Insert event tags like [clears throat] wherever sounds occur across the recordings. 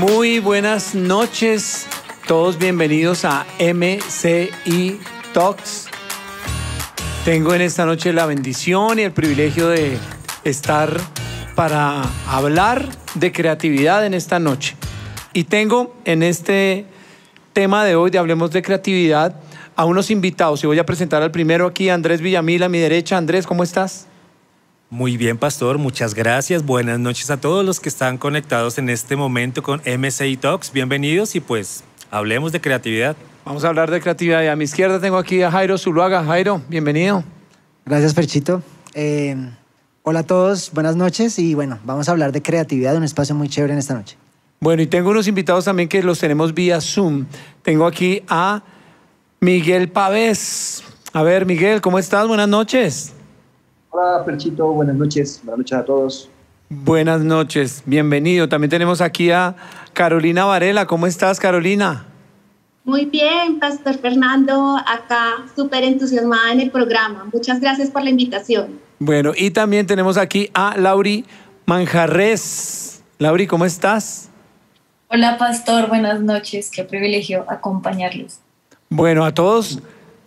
Muy buenas noches, todos bienvenidos a MCI Talks. Tengo en esta noche la bendición y el privilegio de estar para hablar de creatividad en esta noche. Y tengo en este tema de hoy de Hablemos de Creatividad a unos invitados. Y voy a presentar al primero aquí, Andrés Villamil, a mi derecha. Andrés, ¿cómo estás? Muy bien, pastor, muchas gracias. Buenas noches a todos los que están conectados en este momento con MCI Talks. Bienvenidos y pues hablemos de creatividad. Vamos a hablar de creatividad. Y a mi izquierda tengo aquí a Jairo Zuluaga. Jairo, bienvenido. Gracias, Perchito. Eh, hola a todos, buenas noches y bueno, vamos a hablar de creatividad, un espacio muy chévere en esta noche. Bueno, y tengo unos invitados también que los tenemos vía Zoom. Tengo aquí a Miguel Pavés. A ver, Miguel, ¿cómo estás? Buenas noches. Hola, Perchito, buenas noches. Buenas noches a todos. Buenas noches, bienvenido. También tenemos aquí a Carolina Varela. ¿Cómo estás, Carolina? Muy bien, Pastor Fernando, acá súper entusiasmada en el programa. Muchas gracias por la invitación. Bueno, y también tenemos aquí a Lauri Manjarres. Lauri, ¿cómo estás? Hola, Pastor, buenas noches. Qué privilegio acompañarlos. Bueno, a todos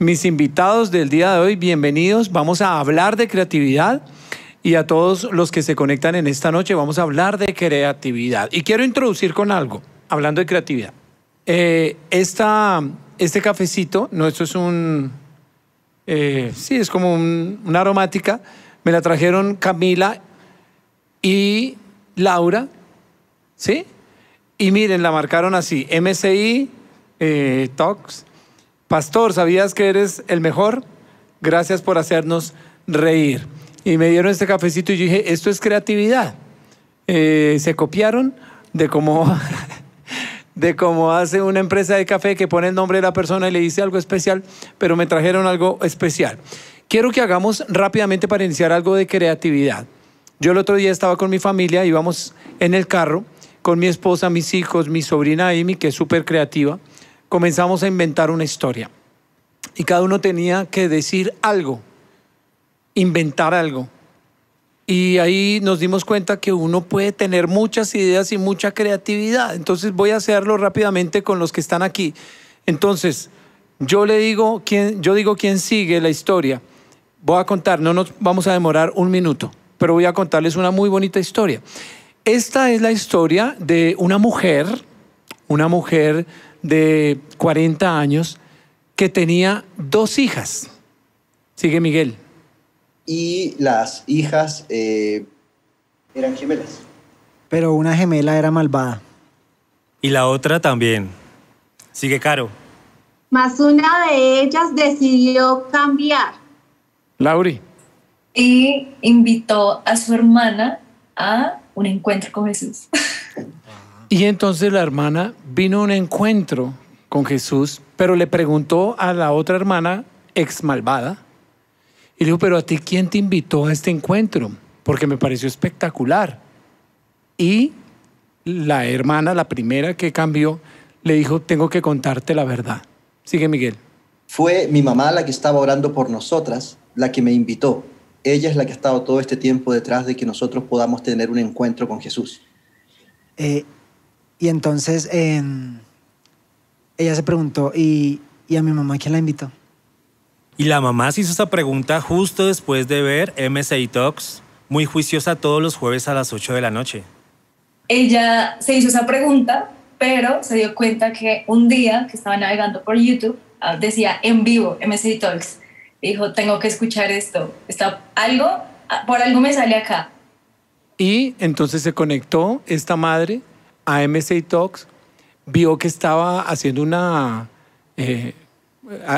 mis invitados del día de hoy, bienvenidos. Vamos a hablar de creatividad y a todos los que se conectan en esta noche, vamos a hablar de creatividad. Y quiero introducir con algo, hablando de creatividad. Eh, esta, este cafecito, no, esto es un, eh, sí, es como un- una aromática. Me la trajeron Camila y Laura, ¿sí? Y miren, la marcaron así, MCI eh, Talks. Pastor, ¿sabías que eres el mejor? Gracias por hacernos reír. Y me dieron este cafecito y yo dije, esto es creatividad. Eh, se copiaron de cómo, [laughs] de cómo hace una empresa de café que pone el nombre de la persona y le dice algo especial, pero me trajeron algo especial. Quiero que hagamos rápidamente para iniciar algo de creatividad. Yo el otro día estaba con mi familia, íbamos en el carro con mi esposa, mis hijos, mi sobrina Amy, que es súper creativa. Comenzamos a inventar una historia. Y cada uno tenía que decir algo, inventar algo. Y ahí nos dimos cuenta que uno puede tener muchas ideas y mucha creatividad. Entonces voy a hacerlo rápidamente con los que están aquí. Entonces, yo le digo quién, yo digo quién sigue la historia. Voy a contar, no nos vamos a demorar un minuto, pero voy a contarles una muy bonita historia. Esta es la historia de una mujer, una mujer de 40 años que tenía dos hijas. Sigue Miguel. Y las hijas eh, eran gemelas. Pero una gemela era malvada. Y la otra también. Sigue Caro. Más una de ellas decidió cambiar. Lauri. Y invitó a su hermana a un encuentro con Jesús. [laughs] Y entonces la hermana vino a un encuentro con Jesús, pero le preguntó a la otra hermana, ex malvada, y le dijo, pero a ti, ¿quién te invitó a este encuentro? Porque me pareció espectacular. Y la hermana, la primera que cambió, le dijo, tengo que contarte la verdad. Sigue Miguel. Fue mi mamá la que estaba orando por nosotras, la que me invitó. Ella es la que ha estado todo este tiempo detrás de que nosotros podamos tener un encuentro con Jesús. Eh, y entonces em, ella se preguntó, ¿y, ¿y a mi mamá quién la invitó? Y la mamá se hizo esta pregunta justo después de ver MCI Talks, muy juiciosa todos los jueves a las 8 de la noche. Ella se hizo esa pregunta, pero se dio cuenta que un día que estaba navegando por YouTube ah, decía en vivo MSI Talks. Dijo, tengo que escuchar esto. Está algo, ah, por algo me sale acá. Y entonces se conectó esta madre a MSA Talks, vio que estaba haciendo una... eh,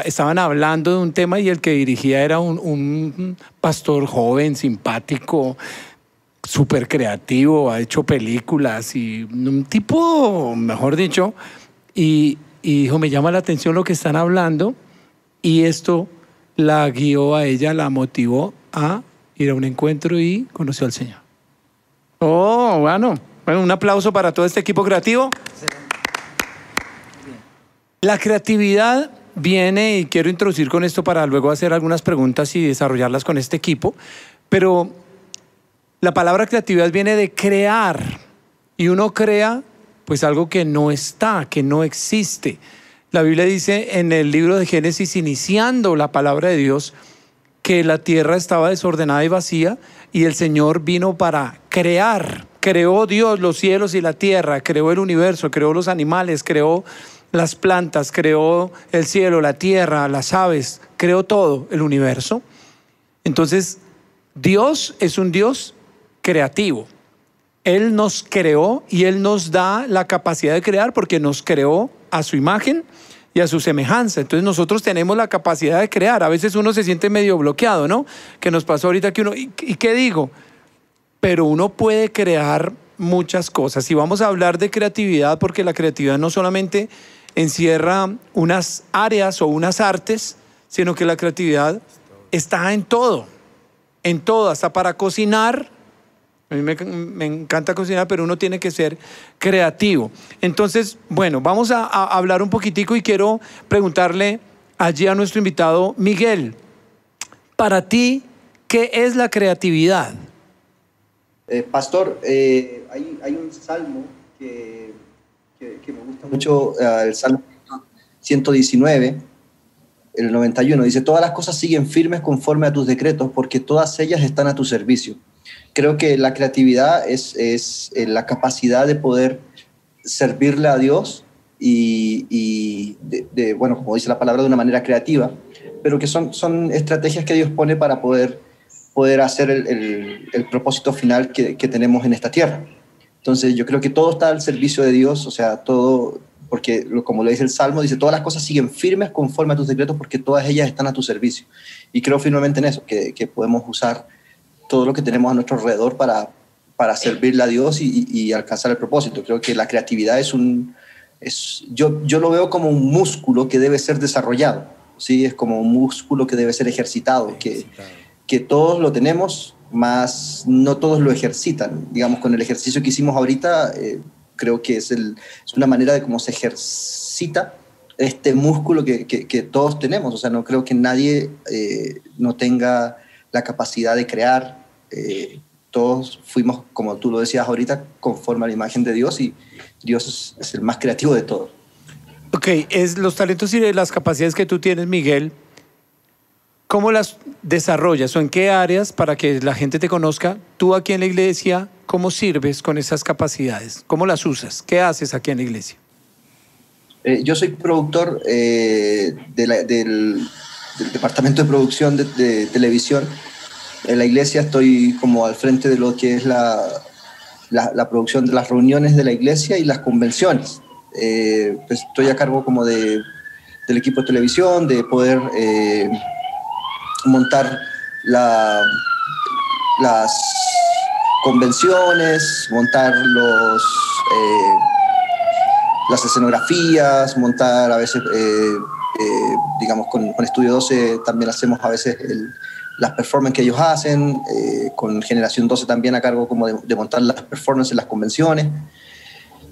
estaban hablando de un tema y el que dirigía era un, un pastor joven, simpático, súper creativo, ha hecho películas y un tipo, mejor dicho, y, y dijo, me llama la atención lo que están hablando y esto la guió a ella, la motivó a ir a un encuentro y conoció al Señor. Oh, bueno. Bueno, un aplauso para todo este equipo creativo. La creatividad viene, y quiero introducir con esto para luego hacer algunas preguntas y desarrollarlas con este equipo, pero la palabra creatividad viene de crear, y uno crea pues algo que no está, que no existe. La Biblia dice en el libro de Génesis, iniciando la palabra de Dios, que la tierra estaba desordenada y vacía y el Señor vino para crear. Creó Dios los cielos y la tierra, creó el universo, creó los animales, creó las plantas, creó el cielo, la tierra, las aves, creó todo el universo. Entonces, Dios es un Dios creativo. Él nos creó y Él nos da la capacidad de crear porque nos creó a su imagen y a su semejanza. Entonces nosotros tenemos la capacidad de crear. A veces uno se siente medio bloqueado, ¿no? Que nos pasó ahorita que uno, ¿y, qué digo? Pero uno puede crear muchas cosas. Y vamos a hablar de creatividad porque la creatividad no solamente encierra unas áreas o unas artes, sino que la creatividad está en todo, en todo, hasta para cocinar a mí me, encanta cocinar, pero uno tiene que ser creativo. Entonces, bueno, vamos a, hablar un poquitico y quiero preguntarle allí a nuestro invitado Miguel, para ti, ¿qué es la creatividad? Eh, pastor, eh, hay, un salmo que, me gusta mucho, eh, el Salmo 119, el 91, dice, todas las cosas siguen firmes conforme a tus decretos, porque todas ellas están a tu servicio. Creo que la creatividad es, la capacidad de poder servirle a Dios y, de, bueno, como dice la palabra, de una manera creativa, pero que son, son estrategias que Dios pone para poder, poder hacer el, el, propósito final que, que, tenemos en esta tierra. Entonces yo creo que todo está al servicio de Dios, o sea, todo, porque como lo dice el Salmo, dice, todas las cosas siguen firmes conforme a tus decretos porque todas ellas están a tu servicio. Y creo firmemente en eso, que, que podemos usar todo lo que tenemos a nuestro alrededor para, para servirle a Dios y, alcanzar el propósito. Creo que la creatividad es un... Es, yo, yo lo veo como un músculo que debe ser desarrollado, ¿sí? Es como un músculo que debe ser ejercitado, que, que todos lo tenemos, más no todos lo ejercitan. Digamos, con el ejercicio que hicimos ahorita, eh, creo que es, el, es, una manera de cómo se ejercita este músculo que, que, todos tenemos. O sea, no creo que nadie eh, no tenga la capacidad de crear. Eh, todos fuimos, como tú lo decías ahorita, conforme a la imagen de Dios y Dios es, el más creativo de todos. Ok, es los talentos y las capacidades que tú tienes, Miguel, ¿cómo las desarrollas o en qué áreas para que la gente te conozca? Tú aquí en la iglesia, ¿cómo sirves con esas capacidades? ¿Cómo las usas? ¿Qué haces aquí en la iglesia? Eh, yo soy productor eh, del departamento de producción de, televisión. En la iglesia estoy como al frente de lo que es la, la, producción de las reuniones de la iglesia y las convenciones. Eh, pues estoy a cargo como de, del equipo de televisión, de poder montar la, las convenciones, montar los, eh, las escenografías, montar a veces eh, digamos, con, con, Estudio 12 también hacemos a veces las performances que ellos hacen, eh, con Generación 12 también a cargo como de, montar las performances en las convenciones,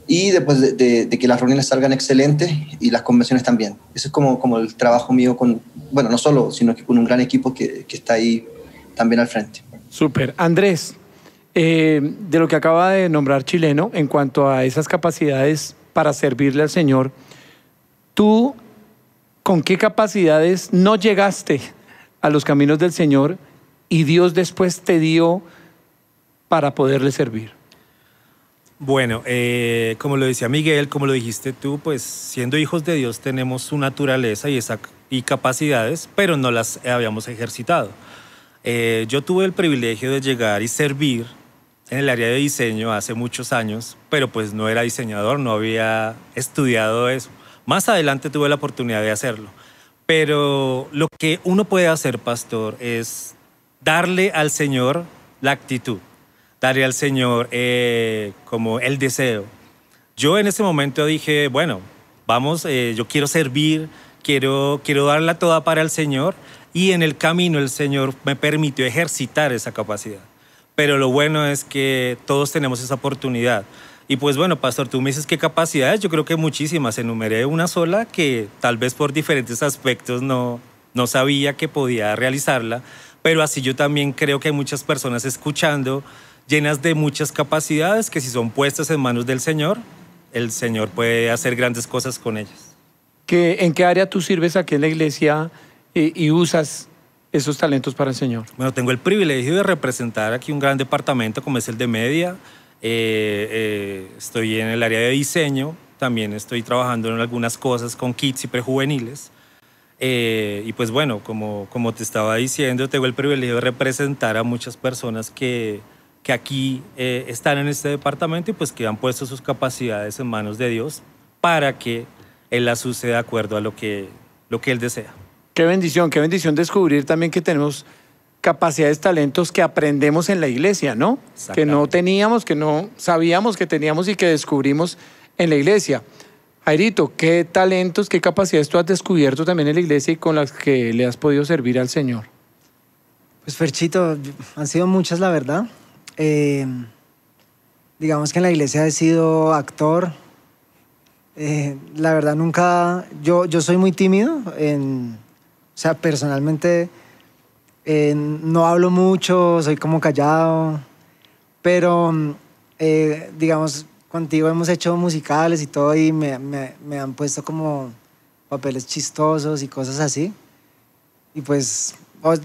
y después de, que las reuniones salgan excelentes y las convenciones también. Eso es como, como el trabajo mío con, bueno, no solo, sino que con un gran equipo que, que está ahí también al frente. Súper. Andrés, eh, de lo que acaba de nombrar chileno, en cuanto a esas capacidades para servirle al Señor, tú con qué capacidades no llegaste a los caminos del Señor y Dios después te dio para poderle servir. Bueno, eh, como lo decía Miguel, como lo dijiste tú, pues siendo hijos de Dios tenemos su naturaleza y, esa, y capacidades, pero no las habíamos ejercitado. Eh, yo tuve el privilegio de llegar y servir en el área de diseño hace muchos años, pero pues no era diseñador, no había estudiado eso. Más adelante tuve la oportunidad de hacerlo. Pero lo que uno puede hacer, pastor, es darle al Señor la actitud, darle al Señor eh, como el deseo. Yo en ese momento dije, bueno, vamos, eh, yo quiero servir, quiero, quiero darla toda para el Señor y en el camino el Señor me permitió ejercitar esa capacidad. Pero lo bueno es que todos tenemos esa oportunidad. Y pues bueno, pastor, tú me dices qué capacidades, yo creo que muchísimas, enumeré una sola que tal vez por diferentes aspectos no, no sabía que podía realizarla, pero así yo también creo que hay muchas personas escuchando llenas de muchas capacidades que si son puestas en manos del Señor, el Señor puede hacer grandes cosas con ellas. ¿Qué, ¿En qué área tú sirves aquí en la iglesia y, y usas esos talentos para el Señor? Bueno, tengo el privilegio de representar aquí un gran departamento como es el de media. Eh, eh, estoy en el área de diseño, también estoy trabajando en algunas cosas con kids y prejuveniles. Eh, y pues bueno, como, como te estaba diciendo, tengo el privilegio de representar a muchas personas que, que aquí eh, están en este departamento y pues que han puesto sus capacidades en manos de Dios para que Él las use de acuerdo a lo que, lo que Él desea. Qué bendición, qué bendición descubrir también que tenemos capacidades, talentos que aprendemos en la iglesia, ¿no? Que no teníamos, que no sabíamos que teníamos y que descubrimos en la iglesia. Jairito, ¿qué talentos, qué capacidades tú has descubierto también en la iglesia y con las que le has podido servir al Señor? Pues Ferchito, han sido muchas, la verdad. Eh, digamos que en la iglesia he sido actor. Eh, la verdad nunca, yo, yo soy muy tímido, en, o sea, personalmente no hablo mucho, soy como callado, pero eh, digamos, contigo hemos hecho musicales y todo y me, me, me han puesto como papeles chistosos y cosas así. Y pues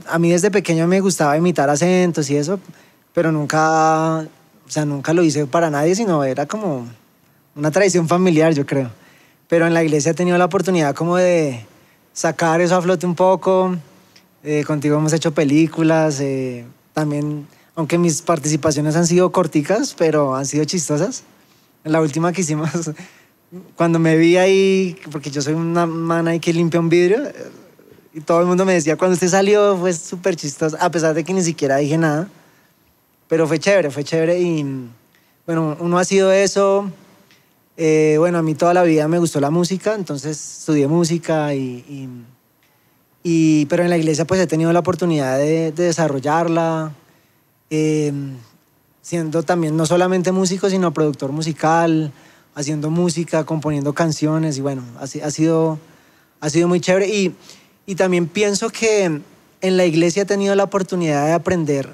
a mí desde pequeño me gustaba imitar acentos y eso, pero nunca, o sea, nunca lo hice para nadie, sino era como una tradición familiar, yo creo. Pero en la iglesia he tenido la oportunidad como de sacar eso a flote un poco. Eh, contigo hemos hecho películas, eh, también, aunque mis participaciones han sido corticas, pero han sido chistosas. La última que hicimos, [laughs] cuando me vi ahí, porque yo soy una man ahí que limpia un vidrio, eh, y todo el mundo me decía, cuando usted salió fue súper chistoso, a pesar de que ni siquiera dije nada. Pero fue chévere, fue chévere y bueno, uno ha sido eso. Eh, bueno, a mí toda la vida me gustó la música, entonces estudié música y, y- pero en la iglesia pues he tenido la oportunidad de, de desarrollarla, eh, siendo también no solamente músico, sino productor musical, haciendo música, componiendo canciones y bueno, ha, ha sido, ha sido muy chévere. Y, y también pienso que en la iglesia he tenido la oportunidad de aprender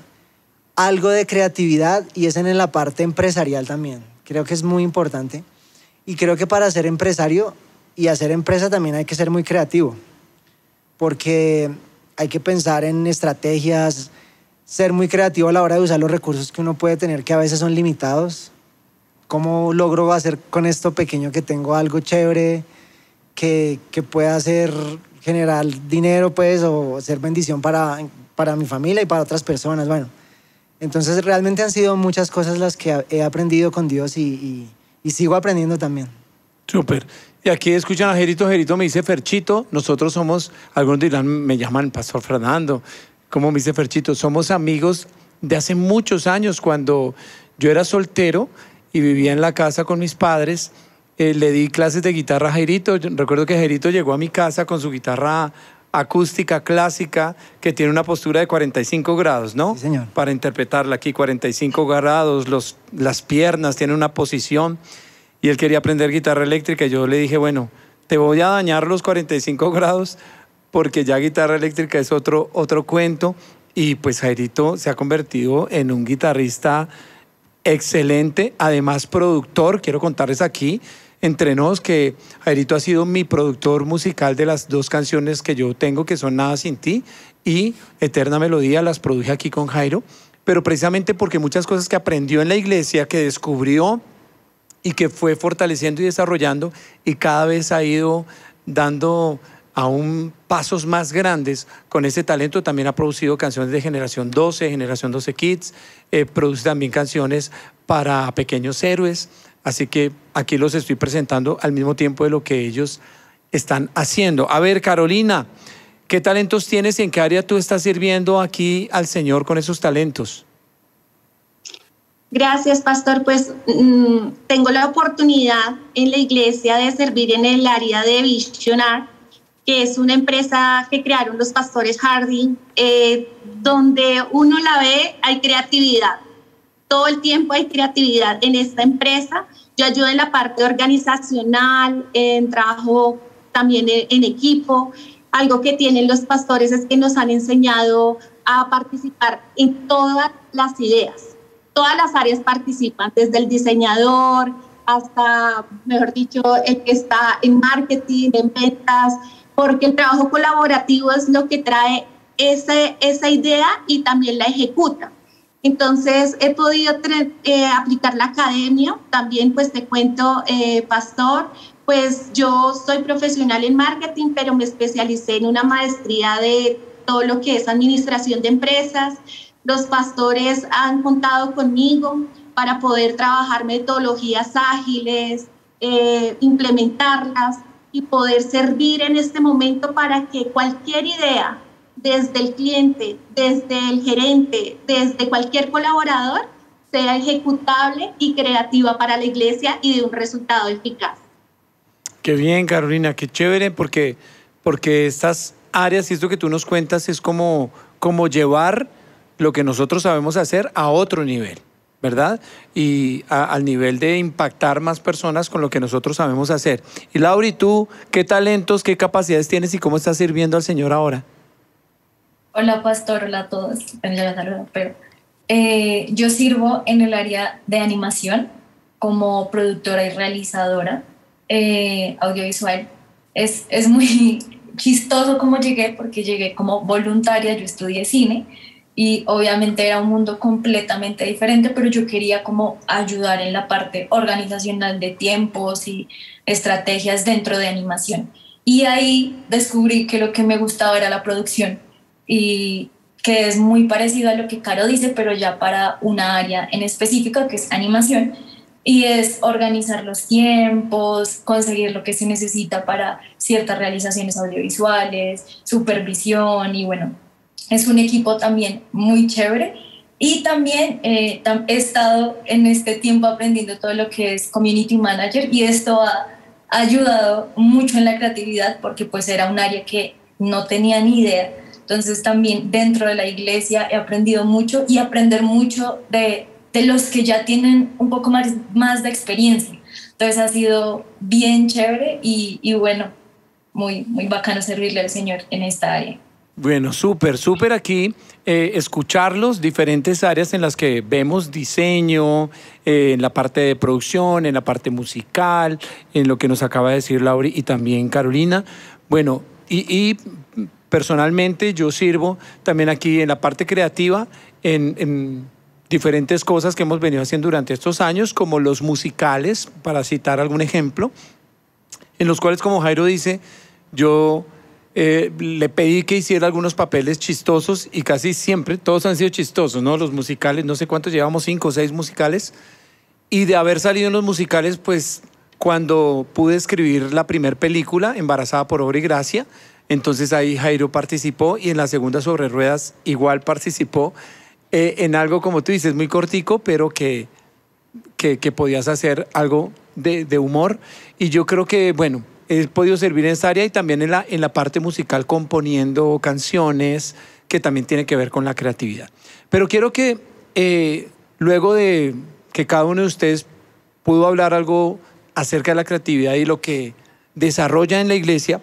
algo de creatividad y es en la parte empresarial también. Creo que es muy importante. Y creo que para ser empresario y hacer empresa también hay que ser muy creativo, porque hay que pensar en estrategias, ser muy creativo a la hora de usar los recursos que uno puede tener, que a veces son limitados. ¿Cómo logro hacer con esto pequeño que tengo algo chévere, que, que pueda hacer, generar dinero, pues, o ser bendición para, para mi familia y para otras personas? Bueno, entonces realmente han sido muchas cosas las que he aprendido con Dios y, y- y sigo aprendiendo también. Súper. Y aquí escuchan a Jerito, Jerito me dice Ferchito, nosotros somos, algunos dirán, me llaman Pastor Fernando, ¿cómo me dice Ferchito? Somos amigos de hace muchos años, cuando yo era soltero y vivía en la casa con mis padres, eh, le di clases de guitarra a Jerito, Yo recuerdo que Jerito llegó a mi casa con su guitarra acústica clásica que tiene una postura de 45 grados, ¿no? Sí, señor. Para interpretarla aquí, 45 grados, los, las piernas, tiene una posición y él quería aprender guitarra eléctrica y yo le dije, bueno, te voy a dañar los 45 grados porque ya guitarra eléctrica es otro, otro cuento y pues Jairito se ha convertido en un guitarrista excelente, además productor, quiero contarles aquí entre nos que Jairito ha sido mi productor musical de las dos canciones que yo tengo, que son Nada sin ti y Eterna Melodía, las produje aquí con Jairo, pero precisamente porque muchas cosas que aprendió en la iglesia, que descubrió y que fue fortaleciendo y desarrollando y cada vez ha ido dando aún pasos más grandes con ese talento. También ha producido canciones de Generación 12, Generación 12 Kids, eh, produce también canciones para pequeños héroes. Así que aquí los estoy presentando al mismo tiempo de lo que ellos están haciendo. A ver, Carolina, ¿qué talentos tienes y en qué área tú estás sirviendo aquí al Señor con esos talentos? Gracias, pastor. Pues mm, tengo la oportunidad en la iglesia de servir en el área de Visionar, que es una empresa que crearon los pastores Harding, eh, donde uno la ve, hay creatividad. Todo el tiempo hay creatividad en esta empresa. Yo ayudo en la parte organizacional, en trabajo también en, equipo. Algo que tienen los pastores es que nos han enseñado a participar en todas las ideas todas las áreas participan, desde el diseñador, hasta, mejor dicho, el que está en marketing, en ventas, porque el trabajo colaborativo es lo que trae ese, esa idea y también la ejecuta. Entonces he podido eh, aplicar la academia, también pues te cuento, eh, Pastor, pues yo soy profesional en marketing, pero me especialicé en una maestría de todo lo que es administración de empresas. Los pastores han contado conmigo para poder trabajar metodologías ágiles, eh, implementarlas y poder servir en este momento para que cualquier idea, desde el cliente, desde el gerente, desde cualquier colaborador, sea ejecutable y creativa para la iglesia y de un resultado eficaz. Qué bien, Carolina, qué chévere, porque, porque estas áreas y esto que tú nos cuentas es como, como llevar lo que nosotros sabemos hacer a otro nivel. ¿verdad? Y al nivel de impactar más personas con lo que nosotros sabemos hacer. Y Laura, ¿y tú qué talentos, qué capacidades tienes y cómo estás sirviendo al Señor ahora? Hola, pastor, hola a todos. Pero, eh, yo sirvo en el área de animación como productora y realizadora eh, audiovisual. Es, es muy [laughs] chistoso cómo llegué, porque llegué como voluntaria, yo estudié cine y obviamente era un mundo completamente diferente, pero yo quería como ayudar en la parte organizacional de tiempos y estrategias dentro de animación. Y ahí descubrí que lo que me gustaba era la producción y que es muy parecido a lo que Caro dice, pero ya para una área en específico que es animación y es organizar los tiempos, conseguir lo que se necesita para ciertas realizaciones audiovisuales, supervisión y bueno, es un equipo también muy chévere. Y también eh, he estado en este tiempo aprendiendo todo lo que es community manager y esto ha ayudado mucho en la creatividad porque pues era un área que no tenía ni idea. Entonces también dentro de la iglesia he aprendido mucho y aprender mucho de, de los que ya tienen un poco más, más de experiencia. Entonces ha sido bien chévere y, y bueno, muy, muy bacano servirle al Señor en esta área. Bueno, súper, súper aquí eh, escucharlos, diferentes áreas en las que vemos diseño, eh, en la parte de producción, en la parte musical, en lo que nos acaba de decir Lauri y también Carolina. Bueno, y, personalmente yo sirvo también aquí en la parte creativa, en, en diferentes cosas que hemos venido haciendo durante estos años, como los musicales, para citar algún ejemplo, en los cuales, como Jairo dice, yo eh, le pedí que hiciera algunos papeles chistosos y casi siempre todos han sido chistosos, ¿no? Los musicales, no sé cuántos llevamos, cinco o seis musicales. Y de haber salido en los musicales, pues cuando pude escribir la primera película, Embarazada por Obra y Gracia, entonces ahí Jairo participó y en la segunda sobre ruedas igual participó eh, en algo, como tú dices, muy cortico, pero que, que, podías hacer algo de, humor. Y yo creo que, bueno, he podido servir en esa área y también en la, en la parte musical componiendo canciones que también tiene que ver con la creatividad. Pero quiero que eh, luego de que cada uno de ustedes pudo hablar algo acerca de la creatividad y lo que desarrolla en la iglesia,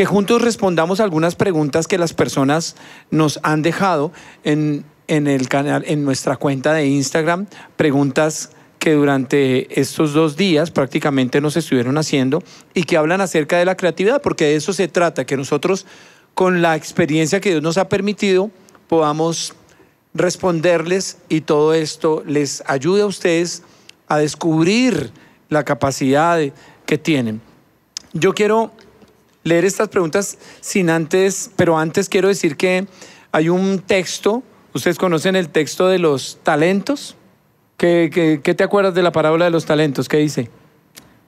que juntos respondamos algunas preguntas que las personas nos han dejado en, en el canal, en nuestra cuenta de Instagram, preguntas que durante estos dos días prácticamente nos estuvieron haciendo y que hablan acerca de la creatividad, porque de eso se trata, que nosotros con la experiencia que Dios nos ha permitido podamos responderles y todo esto les ayude a ustedes a descubrir la capacidad que tienen. Yo quiero leer estas preguntas sin antes, pero antes quiero decir que hay un texto, ustedes conocen el texto de los talentos, ¿Qué, te acuerdas de la parábola de los talentos? ¿Qué dice?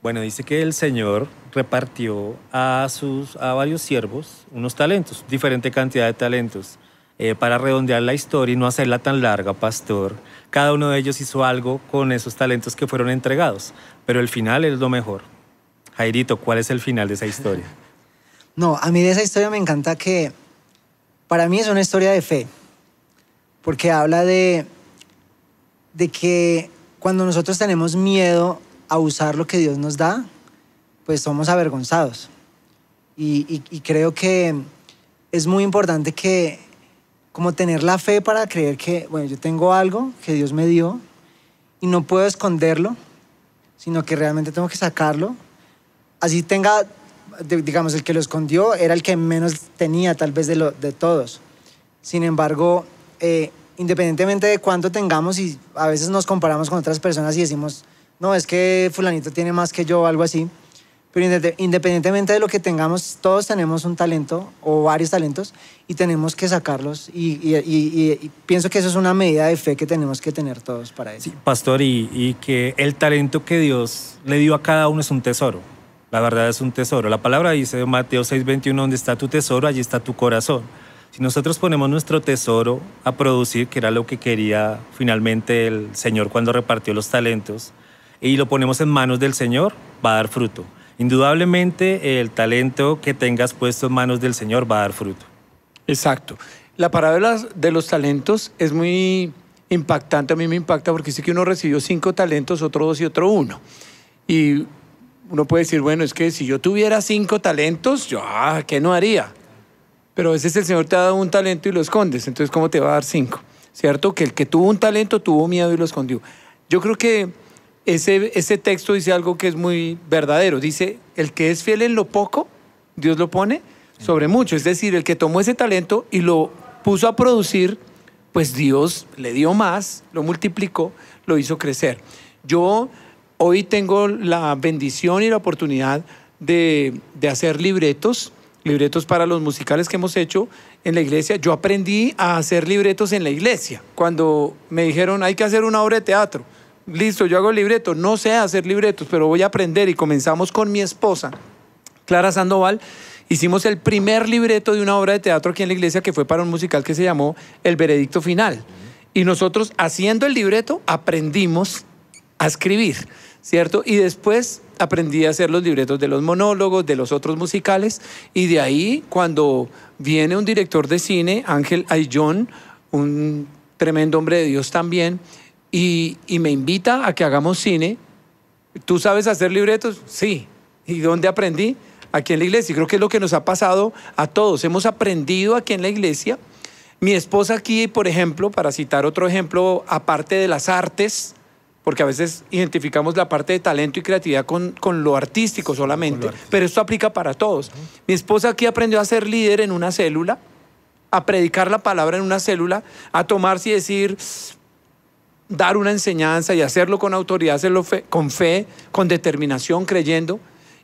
Bueno, dice que el Señor repartió a, sus, a varios siervos unos talentos, diferente cantidad de talentos. Eh, para redondear la historia y no hacerla tan larga, pastor, cada uno de ellos hizo algo con esos talentos que fueron entregados, pero el final es lo mejor. Jairito, ¿cuál es el final de esa historia? No, a mí de esa historia me encanta que para mí es una historia de fe, porque habla de de que cuando nosotros tenemos miedo a usar lo que Dios nos da, pues somos avergonzados. Y, creo que es muy importante que, como tener la fe para creer que, bueno, yo tengo algo que Dios me dio y no puedo esconderlo, sino que realmente tengo que sacarlo. Así tenga, digamos, el que lo escondió era el que menos tenía tal vez de, lo, de todos. Sin embargo, eh, independientemente de cuánto tengamos y a veces nos comparamos con otras personas y decimos, no, es que fulanito tiene más que yo o algo así, pero independientemente de lo que tengamos, todos tenemos un talento o varios talentos y tenemos que sacarlos. Y, pienso que eso es una medida de fe que tenemos que tener todos para eso. Sí, pastor, y, que el talento que Dios le dio a cada uno es un tesoro. La verdad es un tesoro. La palabra dice Mateo 6:21, donde está tu tesoro, allí está tu corazón. Si nosotros ponemos nuestro tesoro a producir, que era lo que quería finalmente el Señor cuando repartió los talentos, y lo ponemos en manos del Señor, va a dar fruto. Indudablemente el talento que tengas puesto en manos del Señor va a dar fruto. Exacto. La parábola de los talentos es muy impactante, a mí me impacta porque sí que uno recibió cinco talentos, otro dos y otro uno. Y uno puede decir, bueno, es que si yo tuviera cinco talentos, yo, ah, ¿qué no haría? Pero a veces el Señor te ha dado un talento y lo escondes, entonces ¿cómo te va a dar cinco? ¿Cierto? Que el que tuvo un talento tuvo miedo y lo escondió. Yo creo que ese, ese texto dice algo que es muy verdadero. Dice, el que es fiel en lo poco, Dios lo pone sobre mucho. Es decir, el que tomó ese talento y lo puso a producir, pues Dios le dio más, lo multiplicó, lo hizo crecer. Yo hoy tengo la bendición y la oportunidad de, de hacer libretos, libretos para los musicales que hemos hecho en la iglesia. Yo aprendí a hacer libretos en la iglesia. Cuando me dijeron, hay que hacer una obra de teatro listo, yo hago libretos, no sé hacer libretos, pero voy a aprender y comenzamos con mi esposa, Clara Sandoval, hicimos el primer libreto de una obra de teatro aquí en la iglesia que fue para un musical que se llamó El Veredicto Final. Y nosotros haciendo el libreto aprendimos a escribir, ¿cierto? Y después aprendí a hacer los libretos de los monólogos, de los otros musicales, y de ahí cuando viene un director de cine, Ángel Ayllón, un tremendo hombre de Dios también, y, me invita a que hagamos cine. ¿Tú sabes hacer libretos? Sí. ¿Y dónde aprendí? Aquí en la iglesia. Y creo que es lo que nos ha pasado a todos. Hemos aprendido aquí en la iglesia. Mi esposa aquí, por ejemplo, para citar otro ejemplo, aparte de las artes, porque a veces identificamos la parte de talento y creatividad con, con lo artístico solamente, pero esto aplica para todos. Mi esposa aquí aprendió a ser líder en una célula, a predicar la palabra en una célula, a tomarse y decir, dar una enseñanza y hacerlo con autoridad, hacerlo con fe, con determinación, creyendo.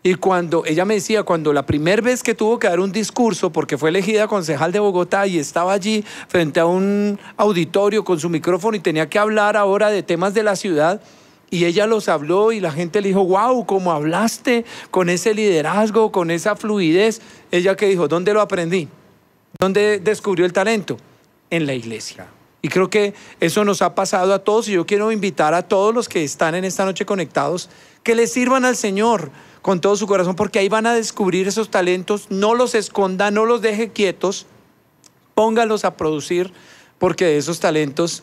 Y cuando ella me decía, cuando la primera vez que tuvo que dar un discurso, porque fue elegida concejal de Bogotá y estaba allí frente a un auditorio con su micrófono y tenía que hablar ahora de temas de la ciudad, y ella los habló y la gente le dijo, wow, ¿cómo hablaste con ese liderazgo, con esa fluidez? Ella que dijo, ¿dónde lo aprendí? ¿Dónde descubrió el talento? En la iglesia. Y creo que eso nos ha pasado a todos y yo quiero invitar a todos los que están en esta noche conectados que le sirvan al Señor con todo su corazón porque ahí van a descubrir esos talentos, no los esconda, no los deje quietos, póngalos a producir porque de esos talentos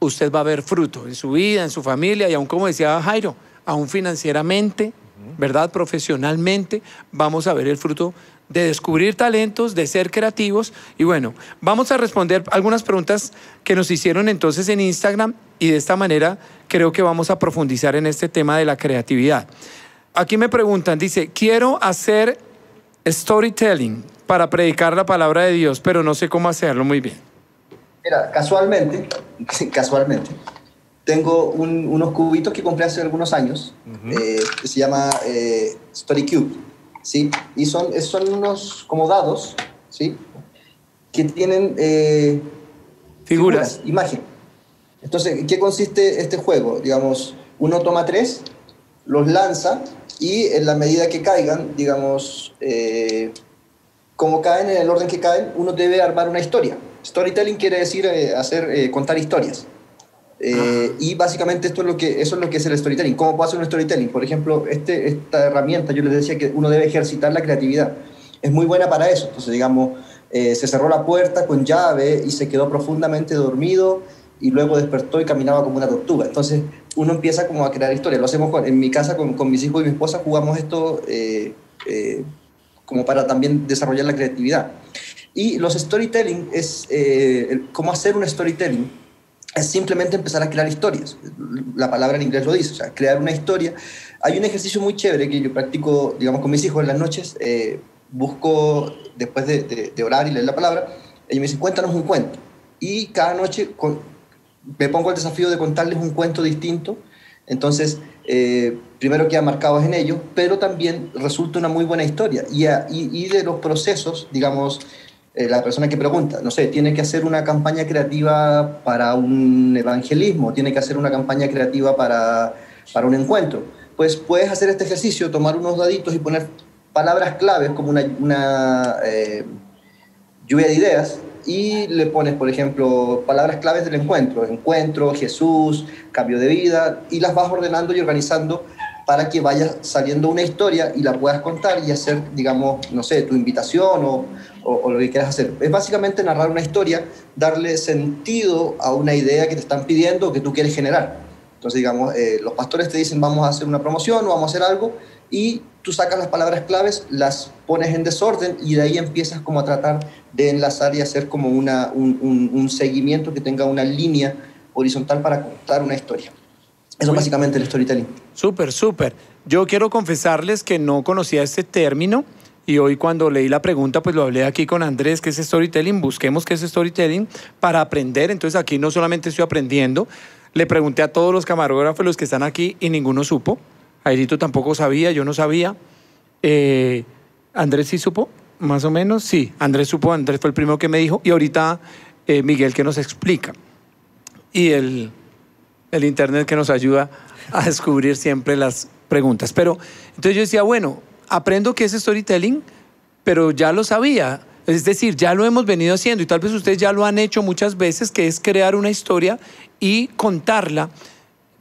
usted va a ver fruto en su vida, en su familia y aún como decía Jairo, aún financieramente, ¿verdad? Profesionalmente, vamos a ver el fruto de descubrir talentos, de ser creativos. Y bueno, vamos a responder algunas preguntas que nos hicieron entonces en Instagram y de esta manera creo que vamos a profundizar en este tema de la creatividad. Aquí me preguntan, dice, quiero hacer storytelling para predicar la palabra de Dios, pero no sé cómo hacerlo muy bien. Mira, casualmente, [laughs] casualmente, tengo unos cubitos que compré hace algunos años, eh, que se llama eh, StoryCube ¿sí? Y son, son unos como dados, ¿sí? Que tienen eh, figuras. imagen. Entonces, ¿en qué consiste este juego? Digamos, uno toma tres, los lanza y en la medida que caigan, digamos, eh, como caen en el orden que caen, uno debe armar una historia. Storytelling quiere decir eh, hacer, contar historias. Eh, y básicamente esto es lo que, eso es lo que es el storytelling. ¿Cómo puedo hacer un storytelling? Por ejemplo, este, esta herramienta, yo les decía que uno debe ejercitar la creatividad. Es muy buena para eso. Entonces, digamos, eh, se cerró la puerta con llave y se quedó profundamente dormido y luego despertó y caminaba como una tortuga. Entonces, uno empieza como a crear historias. Lo hacemos en mi casa con, mis hijos y mi esposa, jugamos esto eh, como para también desarrollar la creatividad. Y los storytelling es cómo hacer un storytelling es simplemente empezar a crear historias. La palabra en inglés lo dice, o sea, crear una historia. Hay un ejercicio muy chévere que yo practico, digamos, con mis hijos en las noches. Eh, busco, después de, de, orar y leer la palabra, ellos me dicen, cuéntanos un cuento. Y cada noche me pongo el desafío de contarles un cuento distinto. Entonces, eh, primero queda marcado en ellos, pero también resulta una muy buena historia. Y, y, y de los procesos, digamos, eh, la persona que pregunta, no sé, tiene que hacer una campaña creativa para un evangelismo, tiene que hacer una campaña creativa para, para un encuentro. Pues puedes hacer este ejercicio, tomar unos daditos y poner palabras claves como una, una eh, lluvia de ideas y le pones, por ejemplo, palabras claves del encuentro, encuentro, Jesús, cambio de vida, y las vas ordenando y organizando para que vaya saliendo una historia y la puedas contar y hacer, digamos, no sé, tu invitación o, lo que quieras hacer. Es básicamente narrar una historia, darle sentido a una idea que te están pidiendo o que tú quieres generar. Entonces, digamos, eh, los pastores te dicen vamos a hacer una promoción o vamos a hacer algo y tú sacas las palabras claves, las pones en desorden y de ahí empiezas como a tratar de enlazar y hacer como una, un, un, seguimiento que tenga una línea horizontal para contar una historia. Eso es básicamente el storytelling. Súper, súper. Yo quiero confesarles que no conocía este término. Y hoy cuando leí la pregunta, pues lo hablé aquí con Andrés, que es storytelling, busquemos qué es storytelling para aprender. Entonces aquí no solamente estoy aprendiendo, le pregunté a todos los camarógrafos, los que están aquí, y ninguno supo. Airito tampoco sabía, yo no sabía. Eh, Andrés sí supo, más o menos, sí. Andrés supo, Andrés fue el primero que me dijo, y ahorita eh, Miguel que nos explica. Y el, el Internet que nos ayuda a [laughs] descubrir siempre las preguntas. Pero entonces yo decía, bueno, aprendo que es storytelling, pero ya lo sabía. Es decir, ya lo hemos venido haciendo y tal vez ustedes ya lo han hecho muchas veces, que es crear una historia y contarla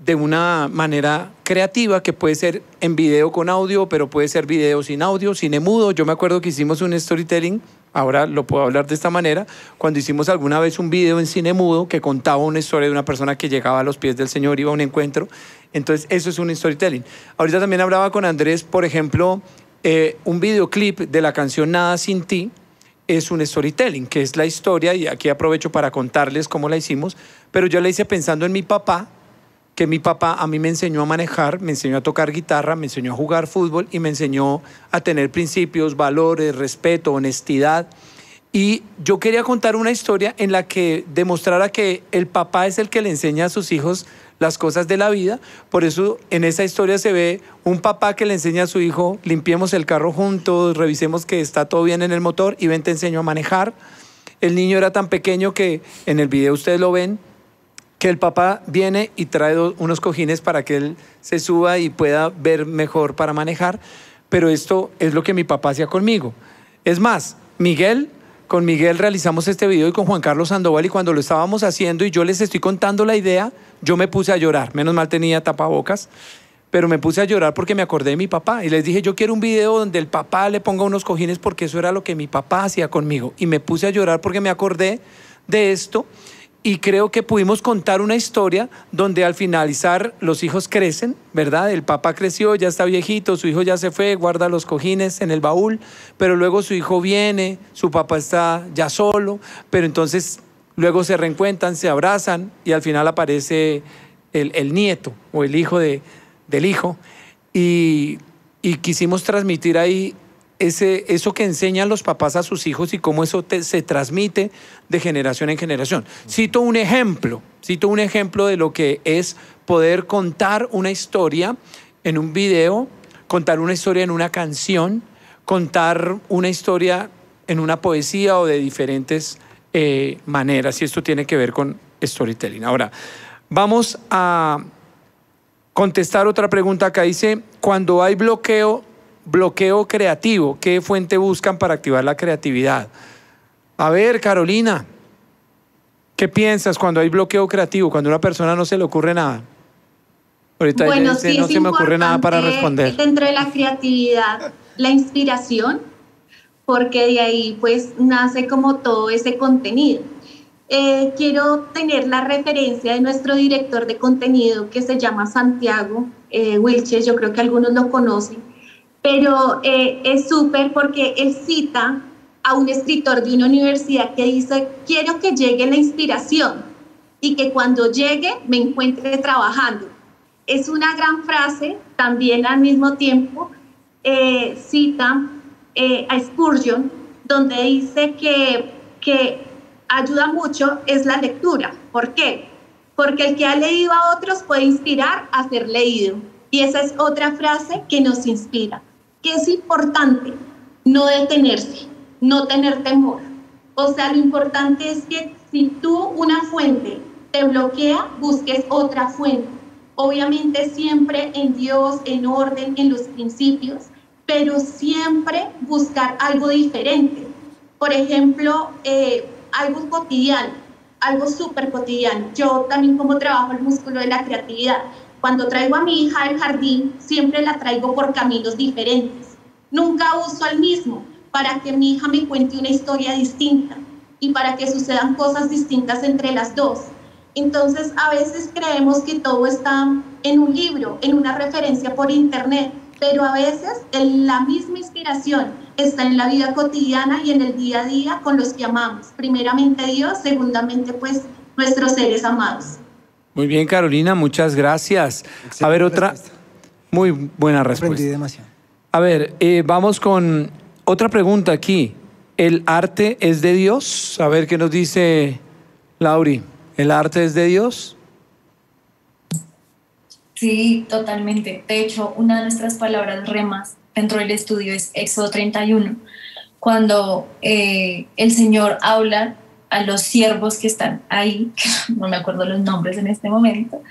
de una manera creativa, que puede ser en video con audio, pero puede ser video sin audio, cine mudo. Yo me acuerdo que hicimos un storytelling, ahora lo puedo hablar de esta manera, cuando hicimos alguna vez un video en cine mudo que contaba una historia de una persona que llegaba a los pies del Señor, iba a un encuentro. Entonces, eso es un storytelling. Ahorita también hablaba con Andrés, por ejemplo, eh, un videoclip de la canción Nada sin ti es un storytelling, que es la historia, y aquí aprovecho para contarles cómo la hicimos, pero yo la hice pensando en mi papá, que mi papá a mí me enseñó a manejar, me enseñó a tocar guitarra, me enseñó a jugar fútbol y me enseñó a tener principios, valores, respeto, honestidad. Y yo quería contar una historia en la que demostrara que el papá es el que le enseña a sus hijos las cosas de la vida. Por eso en esa historia se ve un papá que le enseña a su hijo, limpiemos el carro juntos, revisemos que está todo bien en el motor y ven, te enseño a manejar. El niño era tan pequeño que en el video ustedes lo ven, que el papá viene y trae unos cojines para que él se suba y pueda ver mejor para manejar. Pero esto es lo que mi papá hacía conmigo. Es más, Miguel con Miguel realizamos este video y con Juan Carlos Sandoval y cuando lo estábamos haciendo y yo les estoy contando la idea, yo me puse a llorar. Menos mal tenía tapabocas, pero me puse a llorar porque me acordé de mi papá y les dije, yo quiero un video donde el papá le ponga unos cojines porque eso era lo que mi papá hacía conmigo. Y me puse a llorar porque me acordé de esto y creo que pudimos contar una historia donde al finalizar los hijos crecen, ¿verdad? El papá creció, ya está viejito, su hijo ya se fue, guarda los cojines en el baúl, pero luego su hijo viene, su papá está ya solo, pero entonces luego se reencuentran, se abrazan y al final aparece el, nieto o el hijo de, del hijo. Y, y quisimos transmitir ahí ese, eso que enseñan los papás a sus hijos y cómo eso se transmite de generación en generación. Cito un ejemplo, cito un ejemplo de lo que es poder contar una historia en un video, contar una historia en una canción, contar una historia en una poesía o de diferentes eh, maneras. Y esto tiene que ver con storytelling. Ahora, vamos a contestar otra pregunta acá. Dice, cuando hay bloqueo bloqueo creativo. ¿Qué fuente buscan para activar la creatividad? A ver, Carolina, ¿qué piensas cuando hay bloqueo creativo, cuando a una persona no se le ocurre nada? Ahorita bueno, dice, no se me ocurre nada para responder. Dentro de la creatividad, la inspiración, porque de ahí pues nace como todo ese contenido. Eh, quiero tener la referencia de nuestro director de contenido que se llama Santiago eh, Wilches, yo creo que algunos lo conocen pero eh, es súper porque él cita a un escritor de una universidad que dice, quiero que llegue la inspiración. y que cuando llegue me encuentre trabajando. Es una gran frase, también al mismo tiempo eh, cita eh, a Spurgeon, donde dice que, que ayuda mucho es la lectura. ¿Por qué? Porque el que ha leído a otros puede inspirar a ser leído. Y esa es otra frase que nos inspira, que es importante no detenerse, no tener temor. O sea, lo importante es que si tú una fuente te bloquea, busques otra fuente. Obviamente siempre en Dios, en orden, en los principios, pero siempre buscar algo diferente. Por ejemplo, eh, algo cotidiano, algo súper cotidiano. Yo también como trabajo el músculo de la creatividad. Cuando traigo a mi hija al jardín, siempre la traigo por caminos diferentes. Nunca uso el mismo para que mi hija me cuente una historia distinta y para que sucedan cosas distintas entre las dos. Entonces, a veces creemos que todo está en un libro, en una referencia por internet, pero a veces en la misma inspiración está en la vida cotidiana y en el día a día con los que amamos. Primeramente Dios, segundamente pues nuestros seres amados. Muy bien, Carolina, muchas gracias. a ver, otra. Muy buena respuesta. demasiado. A ver, eh, vamos con otra pregunta aquí. ¿El arte es de Dios? A ver qué nos dice Lauri. ¿El arte es de Dios? Sí, totalmente. De hecho, una de nuestras palabras remas dentro del estudio es Éxodo 31, cuando eh, el Señor habla a los siervos que están ahí, [laughs] no me acuerdo los nombres en este momento,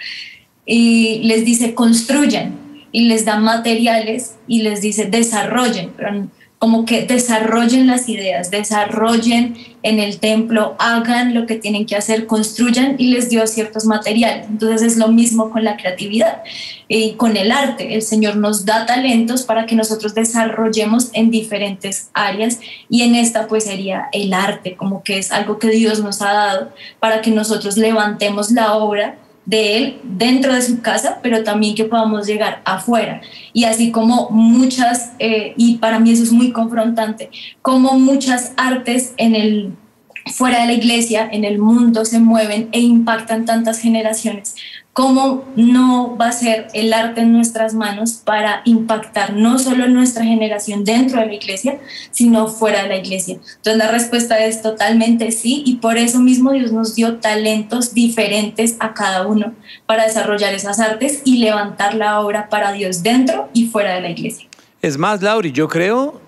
y les dice construyan y les da materiales y les dice desarrollen, pero como que desarrollen las ideas, desarrollen en el templo, hagan lo que tienen que hacer, construyan y les dio ciertos materiales. Entonces es lo mismo con la creatividad y con el arte. El Señor nos da talentos para que nosotros desarrollemos en diferentes áreas y en esta pues sería el arte, como que es algo que Dios nos ha dado para que nosotros levantemos la obra de él dentro de su casa, pero también que podamos llegar afuera. Y así como muchas, eh, y para mí eso es muy confrontante, como muchas artes en el fuera de la iglesia, en el mundo, se mueven e impactan tantas generaciones. ¿Cómo no va a ser el arte en nuestras manos para impactar no solo nuestra generación dentro de la iglesia, sino fuera de la iglesia? Entonces la respuesta es totalmente sí y por eso mismo Dios nos dio talentos diferentes a cada uno para desarrollar esas artes y levantar la obra para Dios dentro y fuera de la iglesia. Es más, Lauri, yo creo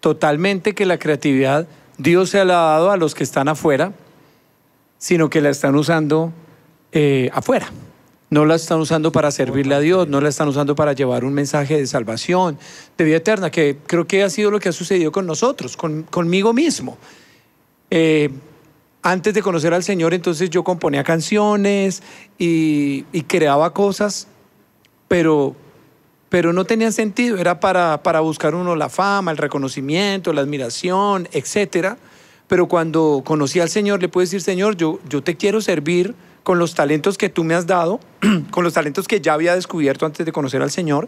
totalmente que la creatividad Dios se la ha dado a los que están afuera, sino que la están usando eh, afuera. No la están usando para servirle a Dios, no la están usando para llevar un mensaje de salvación, de vida eterna, que creo que ha sido lo que ha sucedido con nosotros, conmigo mismo. Eh, antes de conocer al Señor, entonces yo componía canciones y, y creaba cosas, pero pero no tenía sentido, era para, para buscar uno la fama, el reconocimiento, la admiración, etc. Pero cuando conocí al Señor, le puedo decir, Señor, yo, yo te quiero servir con los talentos que tú me has dado, [clears throat] con los talentos que ya había descubierto antes de conocer al Señor,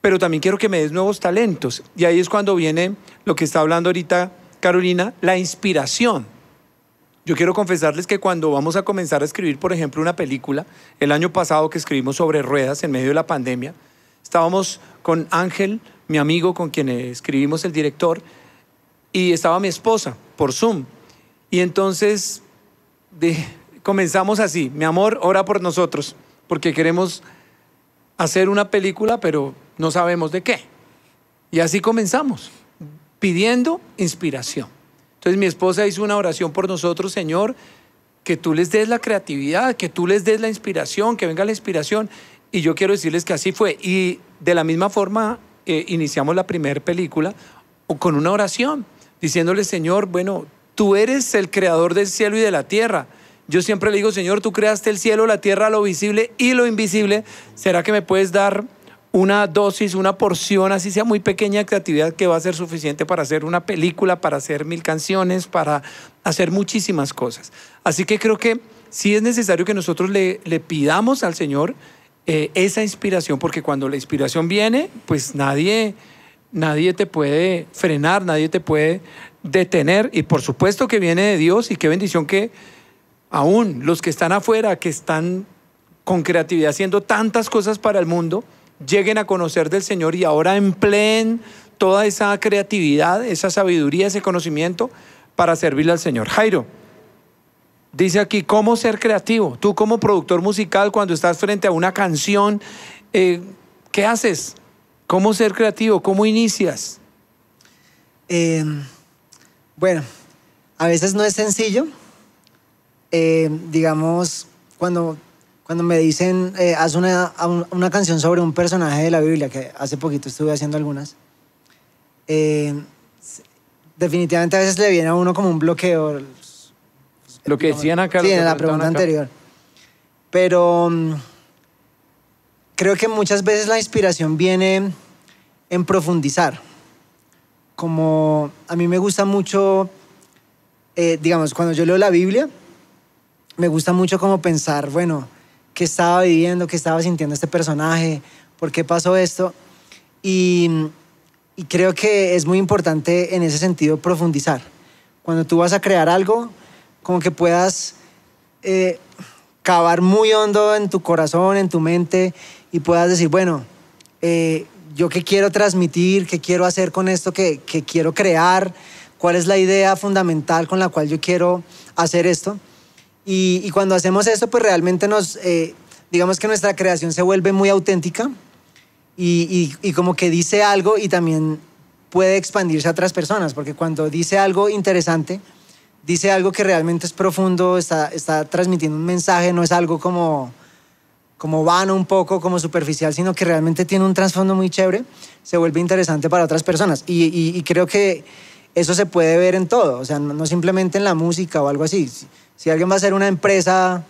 pero también quiero que me des nuevos talentos. Y ahí es cuando viene lo que está hablando ahorita Carolina, la inspiración. Yo quiero confesarles que cuando vamos a comenzar a escribir, por ejemplo, una película, el año pasado que escribimos sobre ruedas en medio de la pandemia, Estábamos con Ángel, mi amigo con quien escribimos el director, y estaba mi esposa por Zoom. Y entonces comenzamos así, mi amor, ora por nosotros, porque queremos hacer una película, pero no sabemos de qué. Y así comenzamos, pidiendo inspiración. Entonces mi esposa hizo una oración por nosotros, Señor, que tú les des la creatividad, que tú les des la inspiración, que venga la inspiración. Y yo quiero decirles que así fue. Y de la misma forma eh, iniciamos la primera película con una oración, diciéndole, Señor, bueno, tú eres el creador del cielo y de la tierra. Yo siempre le digo, Señor, tú creaste el cielo, la tierra, lo visible y lo invisible. ¿Será que me puedes dar una dosis, una porción, así sea muy pequeña de creatividad que va a ser suficiente para hacer una película, para hacer mil canciones, para hacer muchísimas cosas? Así que creo que sí es necesario que nosotros le, pidamos al Señor eh, esa inspiración, porque cuando la inspiración viene, pues nadie, nadie te puede frenar, nadie te puede detener. Y por supuesto que viene de Dios y qué bendición que aún los que están afuera, que están con creatividad haciendo tantas cosas para el mundo, lleguen a conocer del Señor y ahora empleen toda esa creatividad, esa sabiduría, ese conocimiento para servirle al Señor. Jairo, dice aquí, ¿cómo ser creativo? Tú como productor musical, cuando estás frente a una canción, eh, ¿qué haces? ¿Cómo ser creativo? ¿Cómo inicias? Eh, bueno, a veces no es sencillo. Eh, digamos, cuando, cuando me dicen, eh, haz una, una, canción sobre un personaje de la Biblia, que hace poquito estuve haciendo algunas, eh, definitivamente a veces le viene a uno como un bloqueo. Lo que decían acá. Sí, en la pregunta anterior. Pero mm, creo que muchas veces la inspiración viene en profundizar. Como a mí me gusta mucho, eh, digamos, cuando yo leo la Biblia, me gusta mucho como pensar, bueno, ¿qué estaba viviendo? ¿Qué estaba sintiendo este personaje? ¿Por qué pasó esto? Y, creo que es muy importante en ese sentido profundizar. Cuando tú vas a crear algo, como que puedas eh, cavar muy hondo en tu corazón, en tu mente, y puedas decir, bueno, eh, yo qué quiero transmitir, qué quiero hacer con esto que, que, quiero crear, cuál es la idea fundamental con la cual yo quiero hacer esto. Y, y cuando hacemos esto, pues realmente nos, eh, digamos que nuestra creación se vuelve muy auténtica y, y, y como que dice algo y también puede expandirse a otras personas, porque cuando dice algo interesante, dice algo que realmente es profundo, está, está transmitiendo un mensaje, no es algo como, como vano un poco, como superficial, sino que realmente tiene un trasfondo muy chévere, se vuelve interesante para otras personas. Y, y, y, creo que eso se puede ver en todo, o sea, no, no simplemente en la música o algo así. Si, alguien va a hacer una empresa,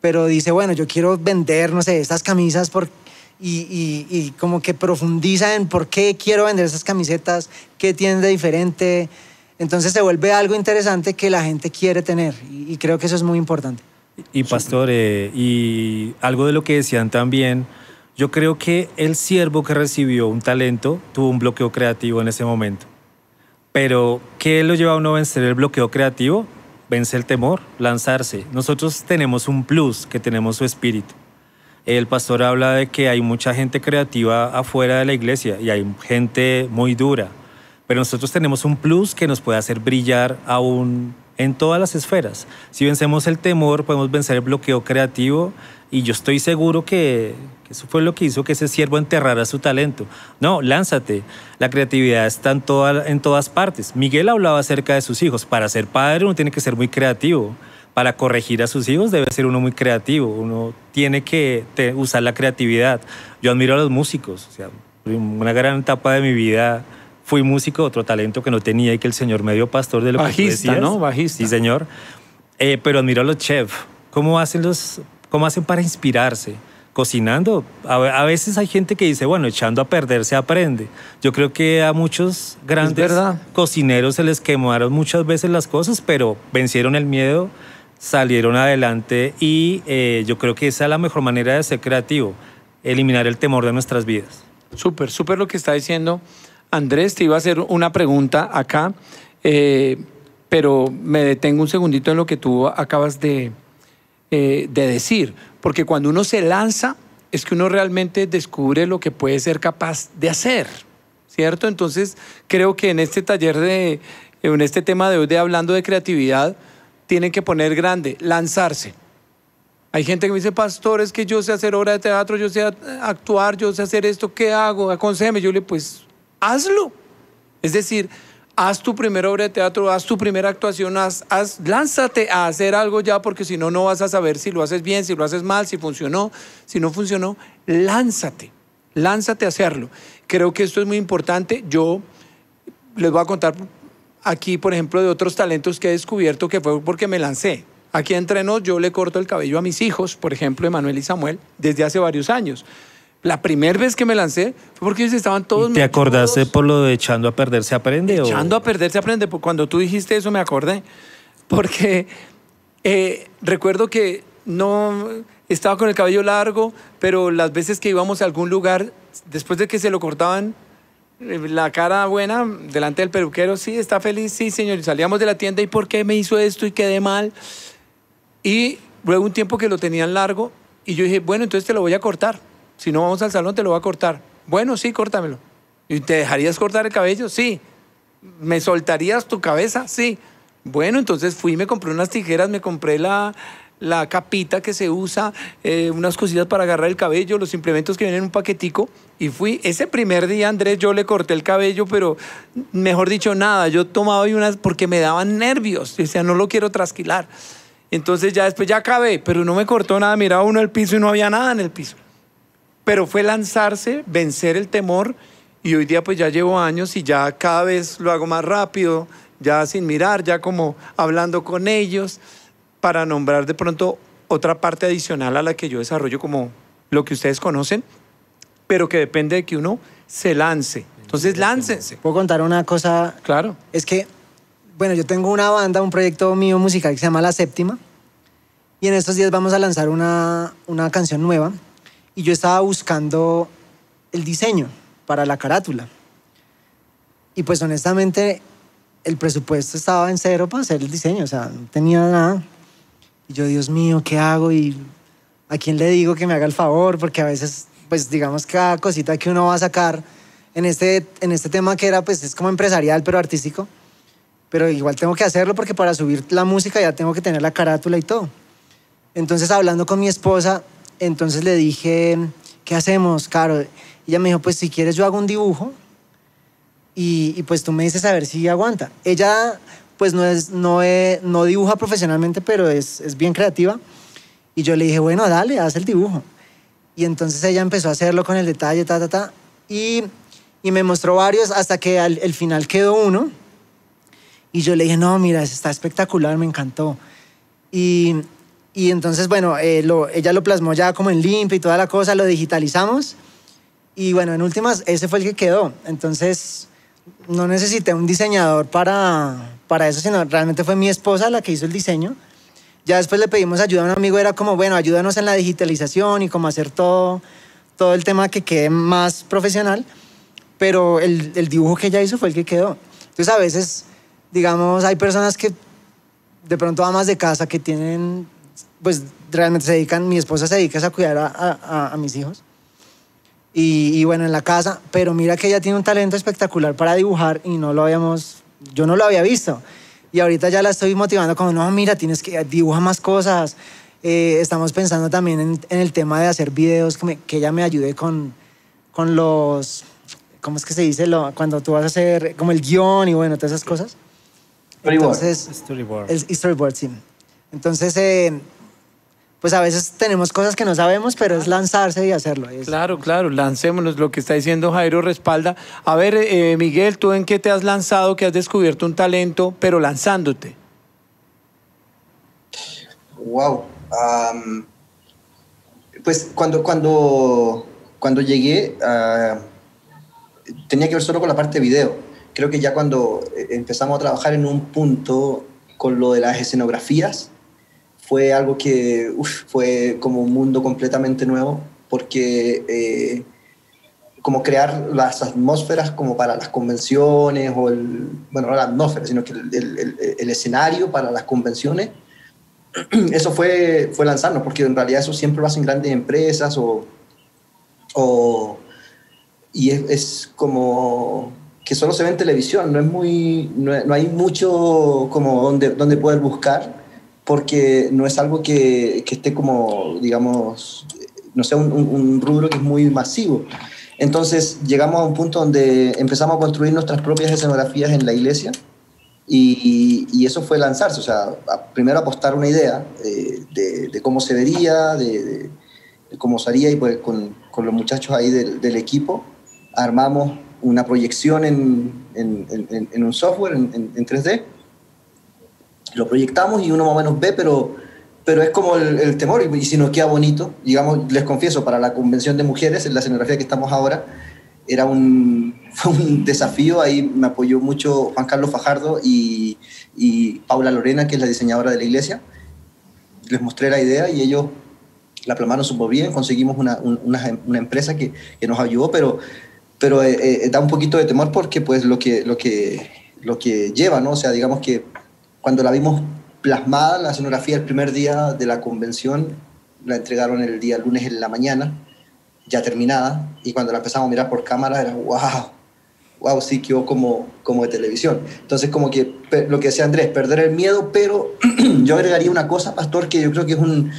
pero dice, bueno, yo quiero vender, no sé, estas camisas por... Y, y como que profundiza en por qué quiero vender esas camisetas, qué tiene de diferente, entonces se vuelve algo interesante que la gente quiere tener y, y creo que eso es muy importante. Y pastor, eh, y algo de lo que decían también, yo creo que el siervo que recibió un talento tuvo un bloqueo creativo en ese momento. Pero, ¿qué lo lleva a uno a vencer el bloqueo creativo? Vence el temor, lanzarse. Nosotros tenemos un plus, que tenemos su espíritu. El pastor habla de que hay mucha gente creativa afuera de la iglesia y hay gente muy dura. Pero nosotros tenemos un plus que nos puede hacer brillar aún en todas las esferas. Si vencemos el temor, podemos vencer el bloqueo creativo y yo estoy seguro que, que, eso fue lo que hizo que ese siervo enterrara su talento. No, lánzate. La creatividad está en, toda, en todas partes. Miguel hablaba acerca de sus hijos. Para ser padre uno tiene que ser muy creativo. Para corregir a sus hijos debe ser uno muy creativo. Uno tiene que te, usar la creatividad. Yo admiro a los músicos. O sea, una gran etapa de mi vida fui músico, otro talento que no tenía y que el Señor me dio pastor de lo Bajista, que tú decías. ¿no? Bajista. Sí, señor. Eh, pero admiro a los chefs. ¿Cómo hacen, los, ¿Cómo hacen para inspirarse? Cocinando. A, a, veces hay gente que dice, bueno, echando a perder se aprende. Yo creo que a muchos grandes cocineros se les quemaron muchas veces las cosas, pero vencieron el miedo, salieron adelante y eh, yo creo que esa es la mejor manera de ser creativo, eliminar el temor de nuestras vidas. Súper, súper lo que está diciendo. Andrés, te iba a hacer una pregunta acá, eh, pero me detengo un segundito en lo que tú acabas de, eh, de decir, porque cuando uno se lanza es que uno realmente descubre lo que puede ser capaz de hacer, ¿cierto? Entonces creo que en este taller de, en este tema de hoy de hablando de creatividad, tienen que poner grande, lanzarse. Hay gente que me dice, pastor, es que yo sé hacer obra de teatro, yo sé actuar, yo sé hacer esto, ¿qué hago? Aconsejeme. Yo le, pues, hazlo. Es decir, haz tu primera obra de teatro, haz tu primera actuación, haz, haz, lánzate a hacer algo ya, porque si no, no vas a saber si lo haces bien, si lo haces mal, si funcionó, si no funcionó. Lánzate, lánzate a hacerlo. Creo que esto es muy importante. Yo les voy a contar aquí, por ejemplo, de otros talentos que he descubierto que fue porque me lancé. Aquí entre nos, yo le corto el cabello a mis hijos, por ejemplo, Emanuel y Samuel, desde hace varios años. La primera vez que me lancé fue porque ellos estaban todos... ¿Y ¿Te acordaste por lo de echando a perder se aprende? Echando o? a perder se aprende. Cuando tú dijiste eso me acordé. Porque eh, recuerdo que no estaba con el cabello largo, pero las veces que íbamos a algún lugar, después de que se lo cortaban, la cara buena delante del peluquero, sí, está feliz, sí, señor. Y salíamos de la tienda, ¿y por qué me hizo esto y quedé mal? Y luego un tiempo que lo tenían largo y yo dije, bueno, entonces te lo voy a cortar. Si no vamos al salón, te lo voy a cortar. Bueno, sí, córtamelo. ¿Y te dejarías cortar el cabello? Sí. ¿Me soltarías tu cabeza? Sí. Bueno, entonces fui me compré unas tijeras, me compré la, la capita que se usa, eh, unas cositas para agarrar el cabello, los implementos que vienen en un paquetico. Y fui, ese primer día, Andrés, yo le corté el cabello, pero mejor dicho, nada. Yo tomaba y unas porque me daban nervios. O sea, no lo quiero trasquilar. Entonces ya después ya acabé, pero no me cortó nada. Miraba uno el piso y no había nada en el piso. Pero fue lanzarse, vencer el temor. Y hoy día pues ya llevo años y ya cada vez lo hago más rápido, ya sin mirar, ya como hablando con ellos para nombrar de pronto otra parte adicional a la que yo desarrollo como lo que ustedes conocen, pero que depende de que uno se lance. Entonces, láncense. ¿Puedo contar una cosa? Claro. Es que, bueno, yo tengo una banda, un proyecto mío musical que se llama La Séptima, y en estos días vamos a lanzar una, una canción nueva, y yo estaba buscando el diseño para la carátula. Y pues honestamente, el presupuesto estaba en cero para hacer el diseño, o sea, no tenía nada. Y yo, Dios mío, ¿qué hago? ¿Y a quién le digo que me haga el favor? Porque a veces, pues digamos, cada cosita que uno va a sacar en este, en este tema que era, pues es como empresarial, pero artístico. Pero igual tengo que hacerlo porque para subir la música ya tengo que tener la carátula y todo. Entonces, hablando con mi esposa, entonces le dije, ¿qué hacemos, Caro? Y ella me dijo, pues si quieres yo hago un dibujo y, pues tú me dices a ver si aguanta. Ella pues no, es, no, no dibuja profesionalmente, pero es, es bien creativa. Y yo le dije, bueno, dale, haz el dibujo. Y entonces ella empezó a hacerlo con el detalle, ta, ta, ta. Y, y me mostró varios hasta que al el final quedó uno. Y yo le dije, no, mira, está espectacular, me encantó. Y, y entonces, bueno, eh, lo, ella lo plasmó ya como en limpio y toda la cosa, lo digitalizamos. Y bueno, en últimas, ese fue el que quedó. Entonces, no necesité un diseñador para, para eso, sino realmente fue mi esposa la que hizo el diseño. Ya después le pedimos ayuda a un amigo, era como, bueno, ayúdanos en la digitalización y cómo hacer todo, todo el tema que quede más profesional, pero el, el dibujo que ella hizo fue el que quedó. Entonces a veces, digamos, hay personas que de pronto amas de casa que tienen, pues realmente se dedican, mi esposa se dedica a cuidar a, a, a mis hijos. Y, y, bueno, en la casa, pero mira que ella tiene un talento espectacular para dibujar y no lo habíamos yo no lo había visto. Y ahorita ya la estoy motivando como, no, mira, tienes que dibujar más cosas. Eh, estamos pensando también en, en, el tema de hacer videos, que, me, que ella me ayude con, con los, ¿cómo es que se dice? Lo, cuando tú vas a hacer como el guion y bueno, todas esas cosas. Entonces, Storyboard. El storyboard, sí. Entonces, eh, pues a veces tenemos cosas que no sabemos, pero es lanzarse y hacerlo. Es... Claro, claro, lancémonos. Lo que está diciendo Jairo respalda. A ver, eh, Miguel, ¿tú en qué te has lanzado, que has descubierto un talento, pero lanzándote? Wow. Um, pues cuando, cuando, cuando llegué, uh, tenía que ver solo con la parte de video. Creo que ya cuando eh, empezamos a trabajar en un punto con lo de las escenografías, fue algo que uf, fue como un mundo completamente nuevo, porque eh, como crear las atmósferas como para las convenciones, o el, bueno, no la atmósfera, sino que el, el, el escenario para las convenciones, [clears throat] eso fue, fue lanzarnos, porque en realidad eso siempre lo hacen grandes empresas o... o y es, es como que solo se ve en televisión, no es muy, no, no hay mucho como donde, donde poder buscar porque no es algo que, que esté como, digamos, no sé, un, un, rubro que es muy masivo. Entonces llegamos a un punto donde empezamos a construir nuestras propias escenografías en la iglesia y, y eso fue lanzarse, o sea, primero apostar una idea eh, de, de, cómo se vería, de, de, cómo se haría y pues con, con los muchachos ahí del, del, equipo armamos una proyección en, en, en, en un software en 3D lo proyectamos y uno más o menos ve, pero, pero es como el, el temor, y, y, si nos queda bonito, digamos, les confieso, para la convención de mujeres, en la escenografía que estamos ahora, era un, [laughs] fue un desafío, ahí me apoyó mucho Juan Carlos Fajardo y, y Paula Lorena, que es la diseñadora de la iglesia, les mostré la idea y ellos la plamaron súper bien, conseguimos una, una, una, empresa que, que nos ayudó, pero, pero eh, eh, da un poquito de temor porque pues lo que, lo que, lo que lleva, ¿no? O sea, digamos que cuando la vimos plasmada la escenografía el primer día de la convención, la entregaron el día lunes en la mañana, ya terminada, y cuando la empezamos a mirar por cámara era wow, wow, sí quedó como, como de televisión. Entonces, como que lo que decía Andrés, perder el miedo, pero [clears throat] yo agregaría una cosa, Pastor, que yo creo que es un,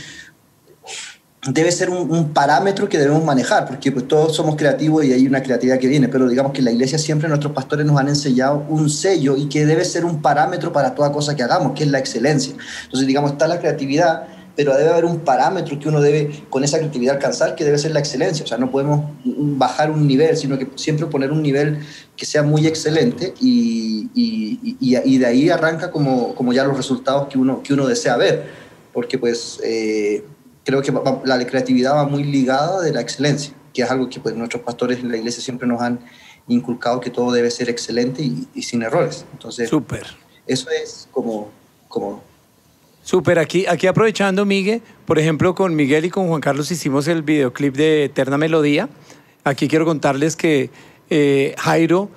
debe ser un, parámetro que debemos manejar, porque pues, todos somos creativos y hay una creatividad que viene, pero digamos que la iglesia siempre nuestros pastores nos han enseñado un sello y que debe ser un parámetro para toda cosa que hagamos, que es la excelencia. Entonces, digamos, está la creatividad, pero debe haber un parámetro que uno debe con esa creatividad alcanzar, que debe ser la excelencia. O sea, no podemos bajar un nivel, sino que siempre poner un nivel que sea muy excelente y, y, y, de ahí arranca como, como ya los resultados que uno, que uno desea ver, porque pues... Eh, creo que la creatividad va muy ligada de la excelencia, que es algo que pues, nuestros pastores en la iglesia siempre nos han inculcado que todo debe ser excelente y, sin errores. Entonces, Súper. Eso es como... como Súper, aquí, aquí aprovechando, Miguel, por ejemplo, con Miguel y con Juan Carlos hicimos el videoclip de Eterna Melodía. Aquí quiero contarles que eh, Jairo,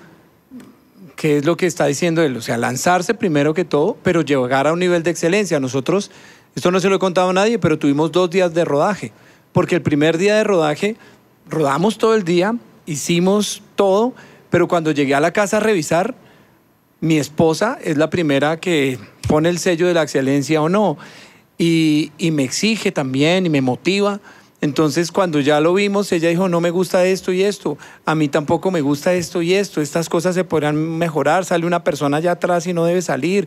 ¿qué es lo que está diciendo él? O sea, lanzarse primero que todo, pero llegar a un nivel de excelencia. Nosotros esto no se lo he contado a nadie, pero tuvimos dos días de rodaje, porque el primer día de rodaje rodamos todo el día, hicimos todo, pero cuando llegué a la casa a revisar, mi esposa es la primera que pone el sello de la excelencia o no, y, y me exige también y me motiva. Entonces, cuando ya lo vimos, ella dijo, no me gusta esto y esto, a mí tampoco me gusta esto y esto, estas cosas se podrán mejorar, sale una persona allá atrás y no debe salir.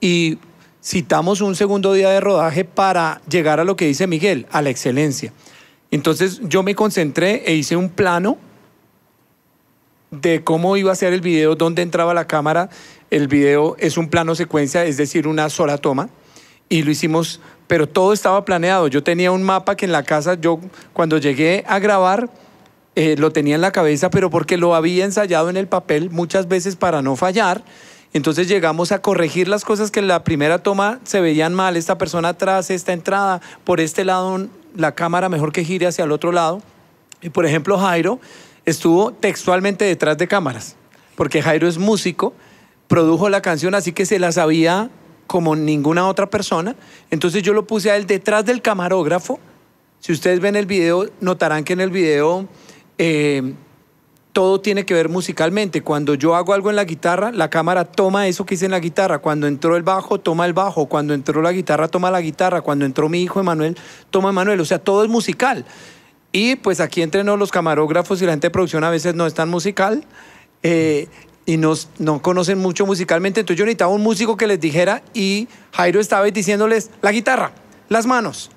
Y citamos un segundo día de rodaje para llegar a lo que dice Miguel, a la excelencia. Entonces yo me concentré e hice un plano de cómo iba a ser el video, dónde entraba la cámara. El video es un plano secuencia, es decir, una sola toma. Y lo hicimos, pero todo estaba planeado. Yo tenía un mapa que en la casa, yo cuando llegué a grabar, eh, lo tenía en la cabeza, pero porque lo había ensayado en el papel muchas veces para no fallar. Entonces llegamos a corregir las cosas que en la primera toma se veían mal, esta persona atrás, esta entrada, por este lado la cámara mejor que gire hacia el otro lado. Y por ejemplo Jairo estuvo textualmente detrás de cámaras, porque Jairo es músico, produjo la canción así que se la sabía como ninguna otra persona. Entonces yo lo puse a él detrás del camarógrafo. Si ustedes ven el video, notarán que en el video... Eh, todo tiene que ver musicalmente. Cuando yo hago algo en la guitarra, la cámara toma eso que hice en la guitarra. Cuando entró el bajo, toma el bajo. Cuando entró la guitarra, toma la guitarra. Cuando entró mi hijo Emanuel, toma Emanuel. O sea, todo es musical. Y pues aquí entre los camarógrafos y la gente de producción a veces no es tan musical eh, y nos, no conocen mucho musicalmente. Entonces yo necesitaba un músico que les dijera y Jairo estaba diciéndoles la guitarra, las manos,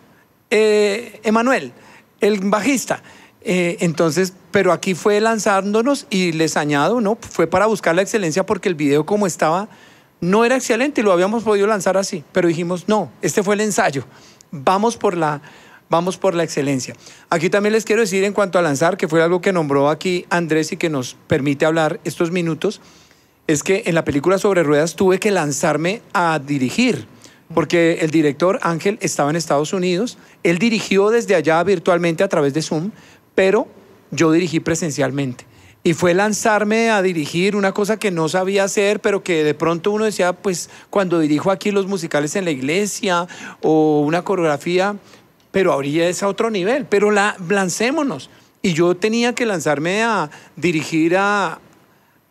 eh, Emanuel, el bajista. Eh, entonces, pero aquí fue lanzándonos y les añado, ¿no? Fue para buscar la excelencia porque el video como estaba no era excelente y lo habíamos podido lanzar así, pero dijimos, no, este fue el ensayo, vamos por la, vamos por la excelencia. Aquí también les quiero decir en cuanto a lanzar, que fue algo que nombró aquí Andrés y que nos permite hablar estos minutos, es que en la película sobre ruedas tuve que lanzarme a dirigir, porque el director Ángel estaba en Estados Unidos, él dirigió desde allá virtualmente a través de Zoom, pero yo dirigí presencialmente. Y fue lanzarme a dirigir una cosa que no sabía hacer, pero que de pronto uno decía, pues cuando dirijo aquí los musicales en la iglesia o una coreografía, pero ahorita es a otro nivel, pero la, lancémonos. Y yo tenía que lanzarme a dirigir a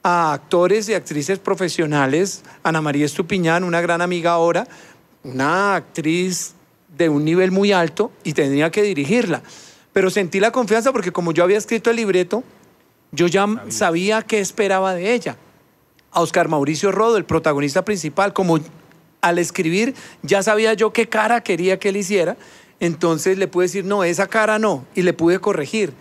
actores y actrices profesionales, Ana María Estupiñán, una gran amiga ahora, una actriz de un nivel muy alto y tenía que dirigirla pero sentí la confianza porque como yo había escrito el libreto, yo ya sabía, qué esperaba de ella. A Oscar Mauricio Rodo, el protagonista principal, como al escribir ya sabía yo qué cara quería que él hiciera, entonces le pude decir, no, esa cara no, y le pude corregir.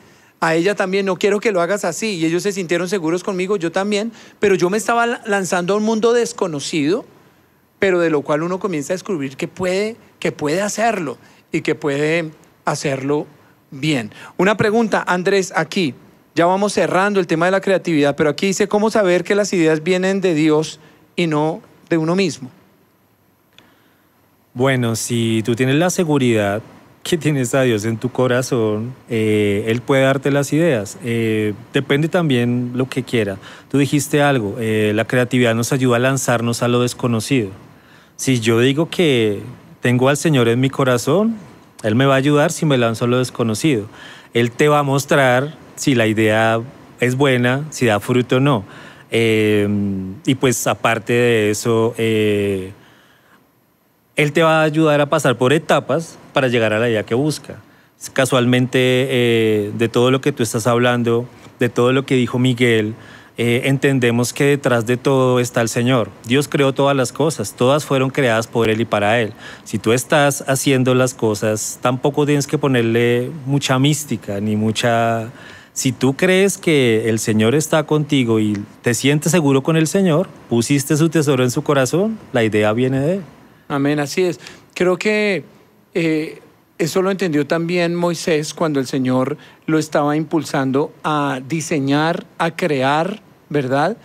A ella también, no quiero que lo hagas así, y ellos se sintieron seguros conmigo, yo también, pero yo me estaba lanzando a un mundo desconocido, pero de lo cual uno comienza a descubrir que puede, que puede hacerlo y que puede hacerlo Bien, una pregunta, Andrés, aquí. Ya vamos cerrando el tema de la creatividad, pero aquí dice cómo saber que las ideas vienen de Dios y no de uno mismo. Bueno, si tú tienes la seguridad que tienes a Dios en tu corazón, eh, Él puede darte las ideas. Eh, depende también lo que quiera. Tú dijiste algo, eh, la creatividad nos ayuda a lanzarnos a lo desconocido. Si yo digo que tengo al Señor en mi corazón, Él me va a ayudar si me lanzo lo desconocido. Él te va a mostrar si la idea es buena, si da fruto o no. Eh, y pues aparte de eso, eh, Él te va a ayudar a pasar por etapas para llegar a la idea que busca. Casualmente, eh, de todo lo que tú estás hablando, de todo lo que dijo Miguel, eh, entendemos que detrás de todo está el Señor. Dios creó todas las cosas, todas fueron creadas por Él y para Él. Si tú estás haciendo las cosas, tampoco tienes que ponerle mucha mística ni mucha... Si tú crees que el Señor está contigo y te sientes seguro con el Señor, pusiste su tesoro en su corazón, la idea viene de Él. Amén, así es. Creo que eh, eso lo entendió también Moisés cuando el Señor lo estaba impulsando a diseñar, a crear ¿verdad?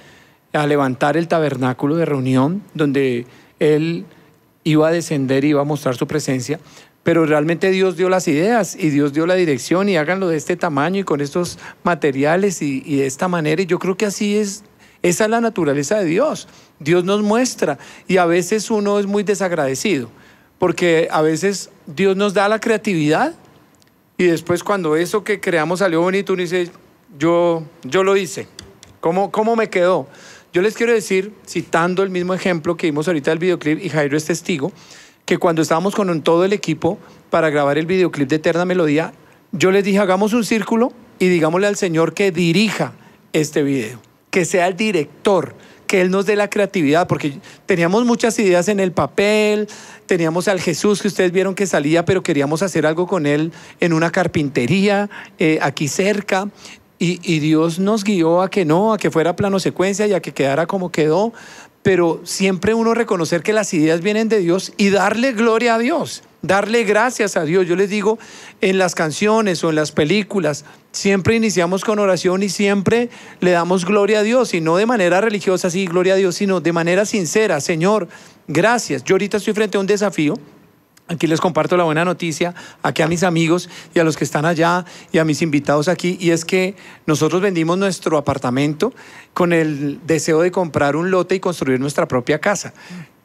A levantar el tabernáculo de reunión donde Él iba a descender y iba a mostrar su presencia. Pero realmente Dios dio las ideas y Dios dio la dirección y háganlo de este tamaño y con estos materiales y, de esta manera. Y yo creo que así es, esa es la naturaleza de Dios. Dios nos muestra y a veces uno es muy desagradecido porque a veces Dios nos da la creatividad y después cuando eso que creamos salió bonito uno dice, yo, yo lo hice. ¿Cómo, ¿Cómo me quedó? Yo les quiero decir, citando el mismo ejemplo que vimos ahorita del videoclip, y Jairo es testigo, que cuando estábamos con todo el equipo para grabar el videoclip de Eterna Melodía, yo les dije, hagamos un círculo y digámosle al Señor que dirija este video, que sea el director, que Él nos dé la creatividad, porque teníamos muchas ideas en el papel, teníamos al Jesús que ustedes vieron que salía, pero queríamos hacer algo con Él en una carpintería eh, aquí cerca, y, Dios nos guió a que no, a que fuera plano secuencia y a que quedara como quedó, pero siempre uno reconocer que las ideas vienen de Dios y darle gloria a Dios, darle gracias a Dios. Yo les digo, en las canciones o en las películas, siempre iniciamos con oración y siempre le damos gloria a Dios, y no de manera religiosa, sí, gloria a Dios, sino de manera sincera. Señor, gracias. Yo ahorita estoy frente a un desafío Aquí les comparto la buena noticia, aquí a mis amigos y a los que están allá y a mis invitados aquí, y es que nosotros vendimos nuestro apartamento con el deseo de comprar un lote y construir nuestra propia casa.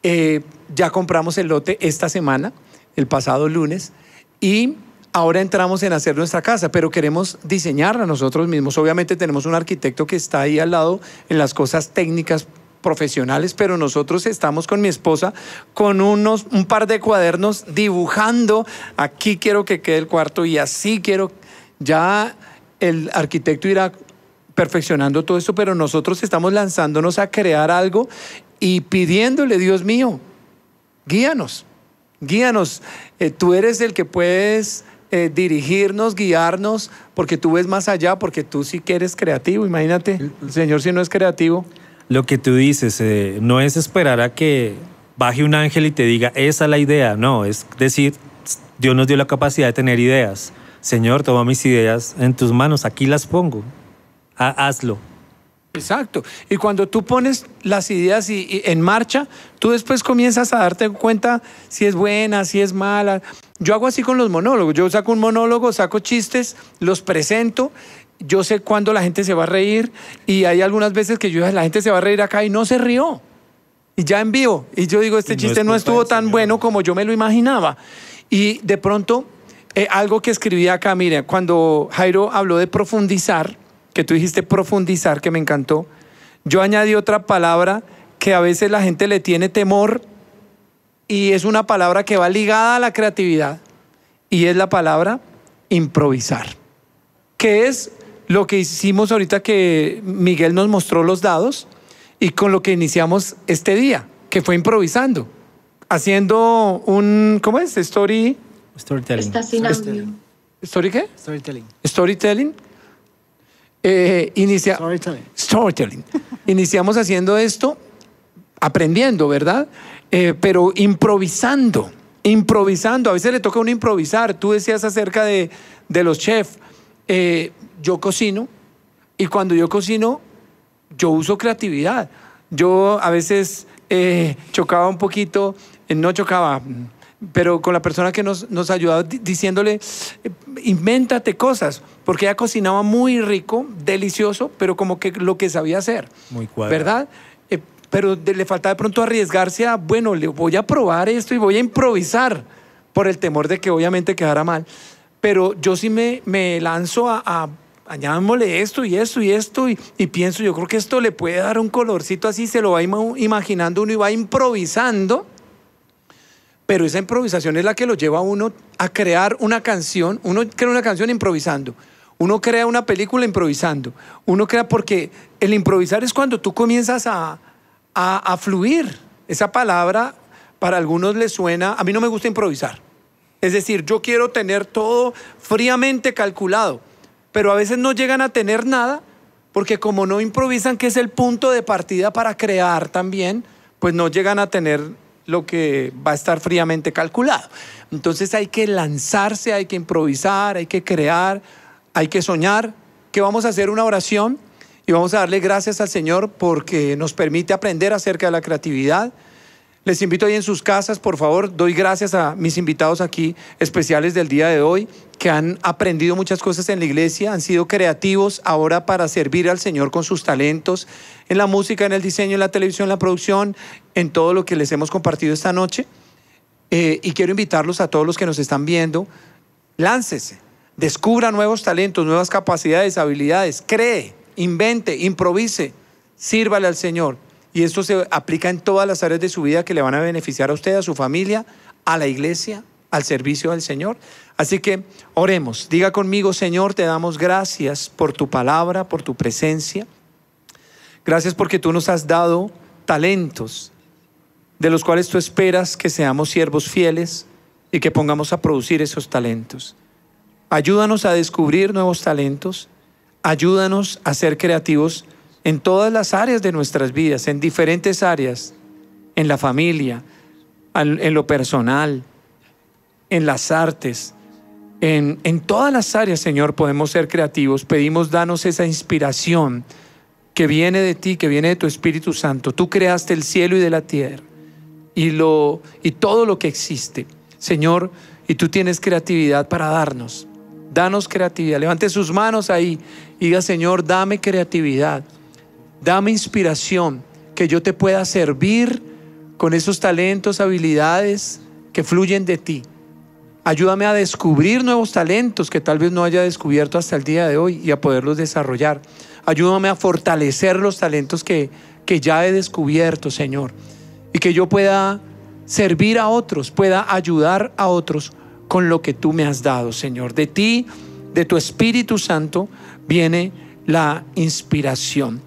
Eh, ya compramos el lote esta semana, el pasado lunes, y ahora entramos en hacer nuestra casa, pero queremos diseñarla nosotros mismos. Obviamente tenemos un arquitecto que está ahí al lado en las cosas técnicas profesionales, pero nosotros estamos con mi esposa con unos, un par de cuadernos dibujando, aquí quiero que quede el cuarto y así quiero, ya el arquitecto irá perfeccionando todo esto, pero nosotros estamos lanzándonos a crear algo y pidiéndole, Dios mío, guíanos, guíanos, eh, tú eres el que puedes eh, dirigirnos, guiarnos, porque tú ves más allá, porque tú sí que eres creativo, imagínate, el Señor si no es creativo lo que tú dices, eh, no es esperar a que baje un ángel y te diga, esa es la idea, no, es decir, Dios nos dio la capacidad de tener ideas. Señor, toma mis ideas en tus manos, aquí las pongo, hazlo. Exacto. Y cuando tú pones las ideas en marcha, tú después comienzas a darte cuenta si es buena, si es mala. Yo hago así con los monólogos. Yo saco un monólogo, saco chistes, los presento yo sé cuándo la gente se va a reír y hay algunas veces que yo la gente se va a reír acá y no se rió. Y ya en vivo. Y yo digo, este chiste no estuvo tan bueno como yo me lo imaginaba. Y de pronto, eh, algo que escribí acá, mire, cuando Jairo habló de profundizar, que tú dijiste profundizar, que me encantó, yo añadí otra palabra que a veces la gente le tiene temor y es una palabra que va ligada a la creatividad y es la palabra improvisar, que es lo que hicimos ahorita que Miguel nos mostró los dados y con lo que iniciamos este día, que fue improvisando, haciendo un, ¿cómo es? Story. Storytelling. ¿Story qué? Storytelling. Storytelling. Eh, inicia Storytelling. Storytelling. [laughs] Iniciamos haciendo esto, aprendiendo, ¿verdad? Eh, pero improvisando, improvisando. A veces le toca a uno improvisar. Tú decías acerca de, de los chefs. Eh, yo cocino y cuando yo cocino, yo uso creatividad. Yo a veces eh, chocaba un poquito, eh, no chocaba, pero con la persona que nos, nos ayudaba diciéndole, eh, invéntate cosas, porque ella cocinaba muy rico, delicioso, pero como que lo que sabía hacer. Muy cuadrado. ¿Verdad? pero le falta de pronto arriesgarse a, bueno, le voy a probar esto y voy a improvisar por el temor de que obviamente quedara mal. Pero yo sí me, me lanzo a, a añámosle esto y esto y esto y, pienso, yo creo que esto le puede dar un colorcito así, se lo va imaginando uno y va improvisando, pero esa improvisación es la que lo lleva a uno a crear una canción, uno crea una canción improvisando, uno crea una película improvisando, uno crea porque el improvisar es cuando tú comienzas a, a, a fluir, esa palabra para algunos les suena, a mí no me gusta improvisar, es decir, yo quiero tener todo fríamente calculado pero a veces no llegan a tener nada porque como no improvisan, que es el punto de partida para crear también, pues no llegan a tener lo que va a estar fríamente calculado. Entonces hay que lanzarse, hay que improvisar, hay que crear, hay que soñar, que vamos a hacer una oración y vamos a darle gracias al Señor porque nos permite aprender acerca de la creatividad. Les invito ahí en sus casas, por favor, doy gracias a mis invitados aquí especiales del día de hoy que han aprendido muchas cosas en la iglesia, han sido creativos ahora para servir al Señor con sus talentos en la música, en el diseño, en la televisión, en la producción, en todo lo que les hemos compartido esta noche. Eh, y quiero invitarlos a todos los que nos están viendo, láncese, descubra nuevos talentos, nuevas capacidades, habilidades, cree, invente, improvise, sírvale al Señor. Y esto se aplica en todas las áreas de su vida que le van a beneficiar a usted, a su familia, a la iglesia, al servicio del Señor. Así que oremos, diga conmigo, Señor, te damos gracias por tu palabra, por tu presencia. Gracias porque tú nos has dado talentos de los cuales tú esperas que seamos siervos fieles y que pongamos a producir esos talentos. Ayúdanos a descubrir nuevos talentos, ayúdanos a ser creativos en todas las áreas de nuestras vidas, en diferentes áreas, en la familia, en lo personal, en las artes, en, en todas las áreas, Señor, podemos ser creativos. Pedimos, danos esa inspiración que viene de ti, que viene de tu Espíritu Santo. Tú creaste el cielo y de la tierra y, lo, y todo lo que existe. Señor, y tú tienes creatividad para darnos. Danos creatividad. Levante sus manos ahí y diga, Señor, dame creatividad. Dame inspiración, que yo te pueda servir con esos talentos, habilidades que fluyen de ti. Ayúdame a descubrir nuevos talentos que tal vez no haya descubierto hasta el día de hoy y a poderlos desarrollar. Ayúdame a fortalecer los talentos que, que ya he descubierto, Señor. Y que yo pueda servir a otros, pueda ayudar a otros con lo que tú me has dado, Señor. De ti, de tu Espíritu Santo, viene la inspiración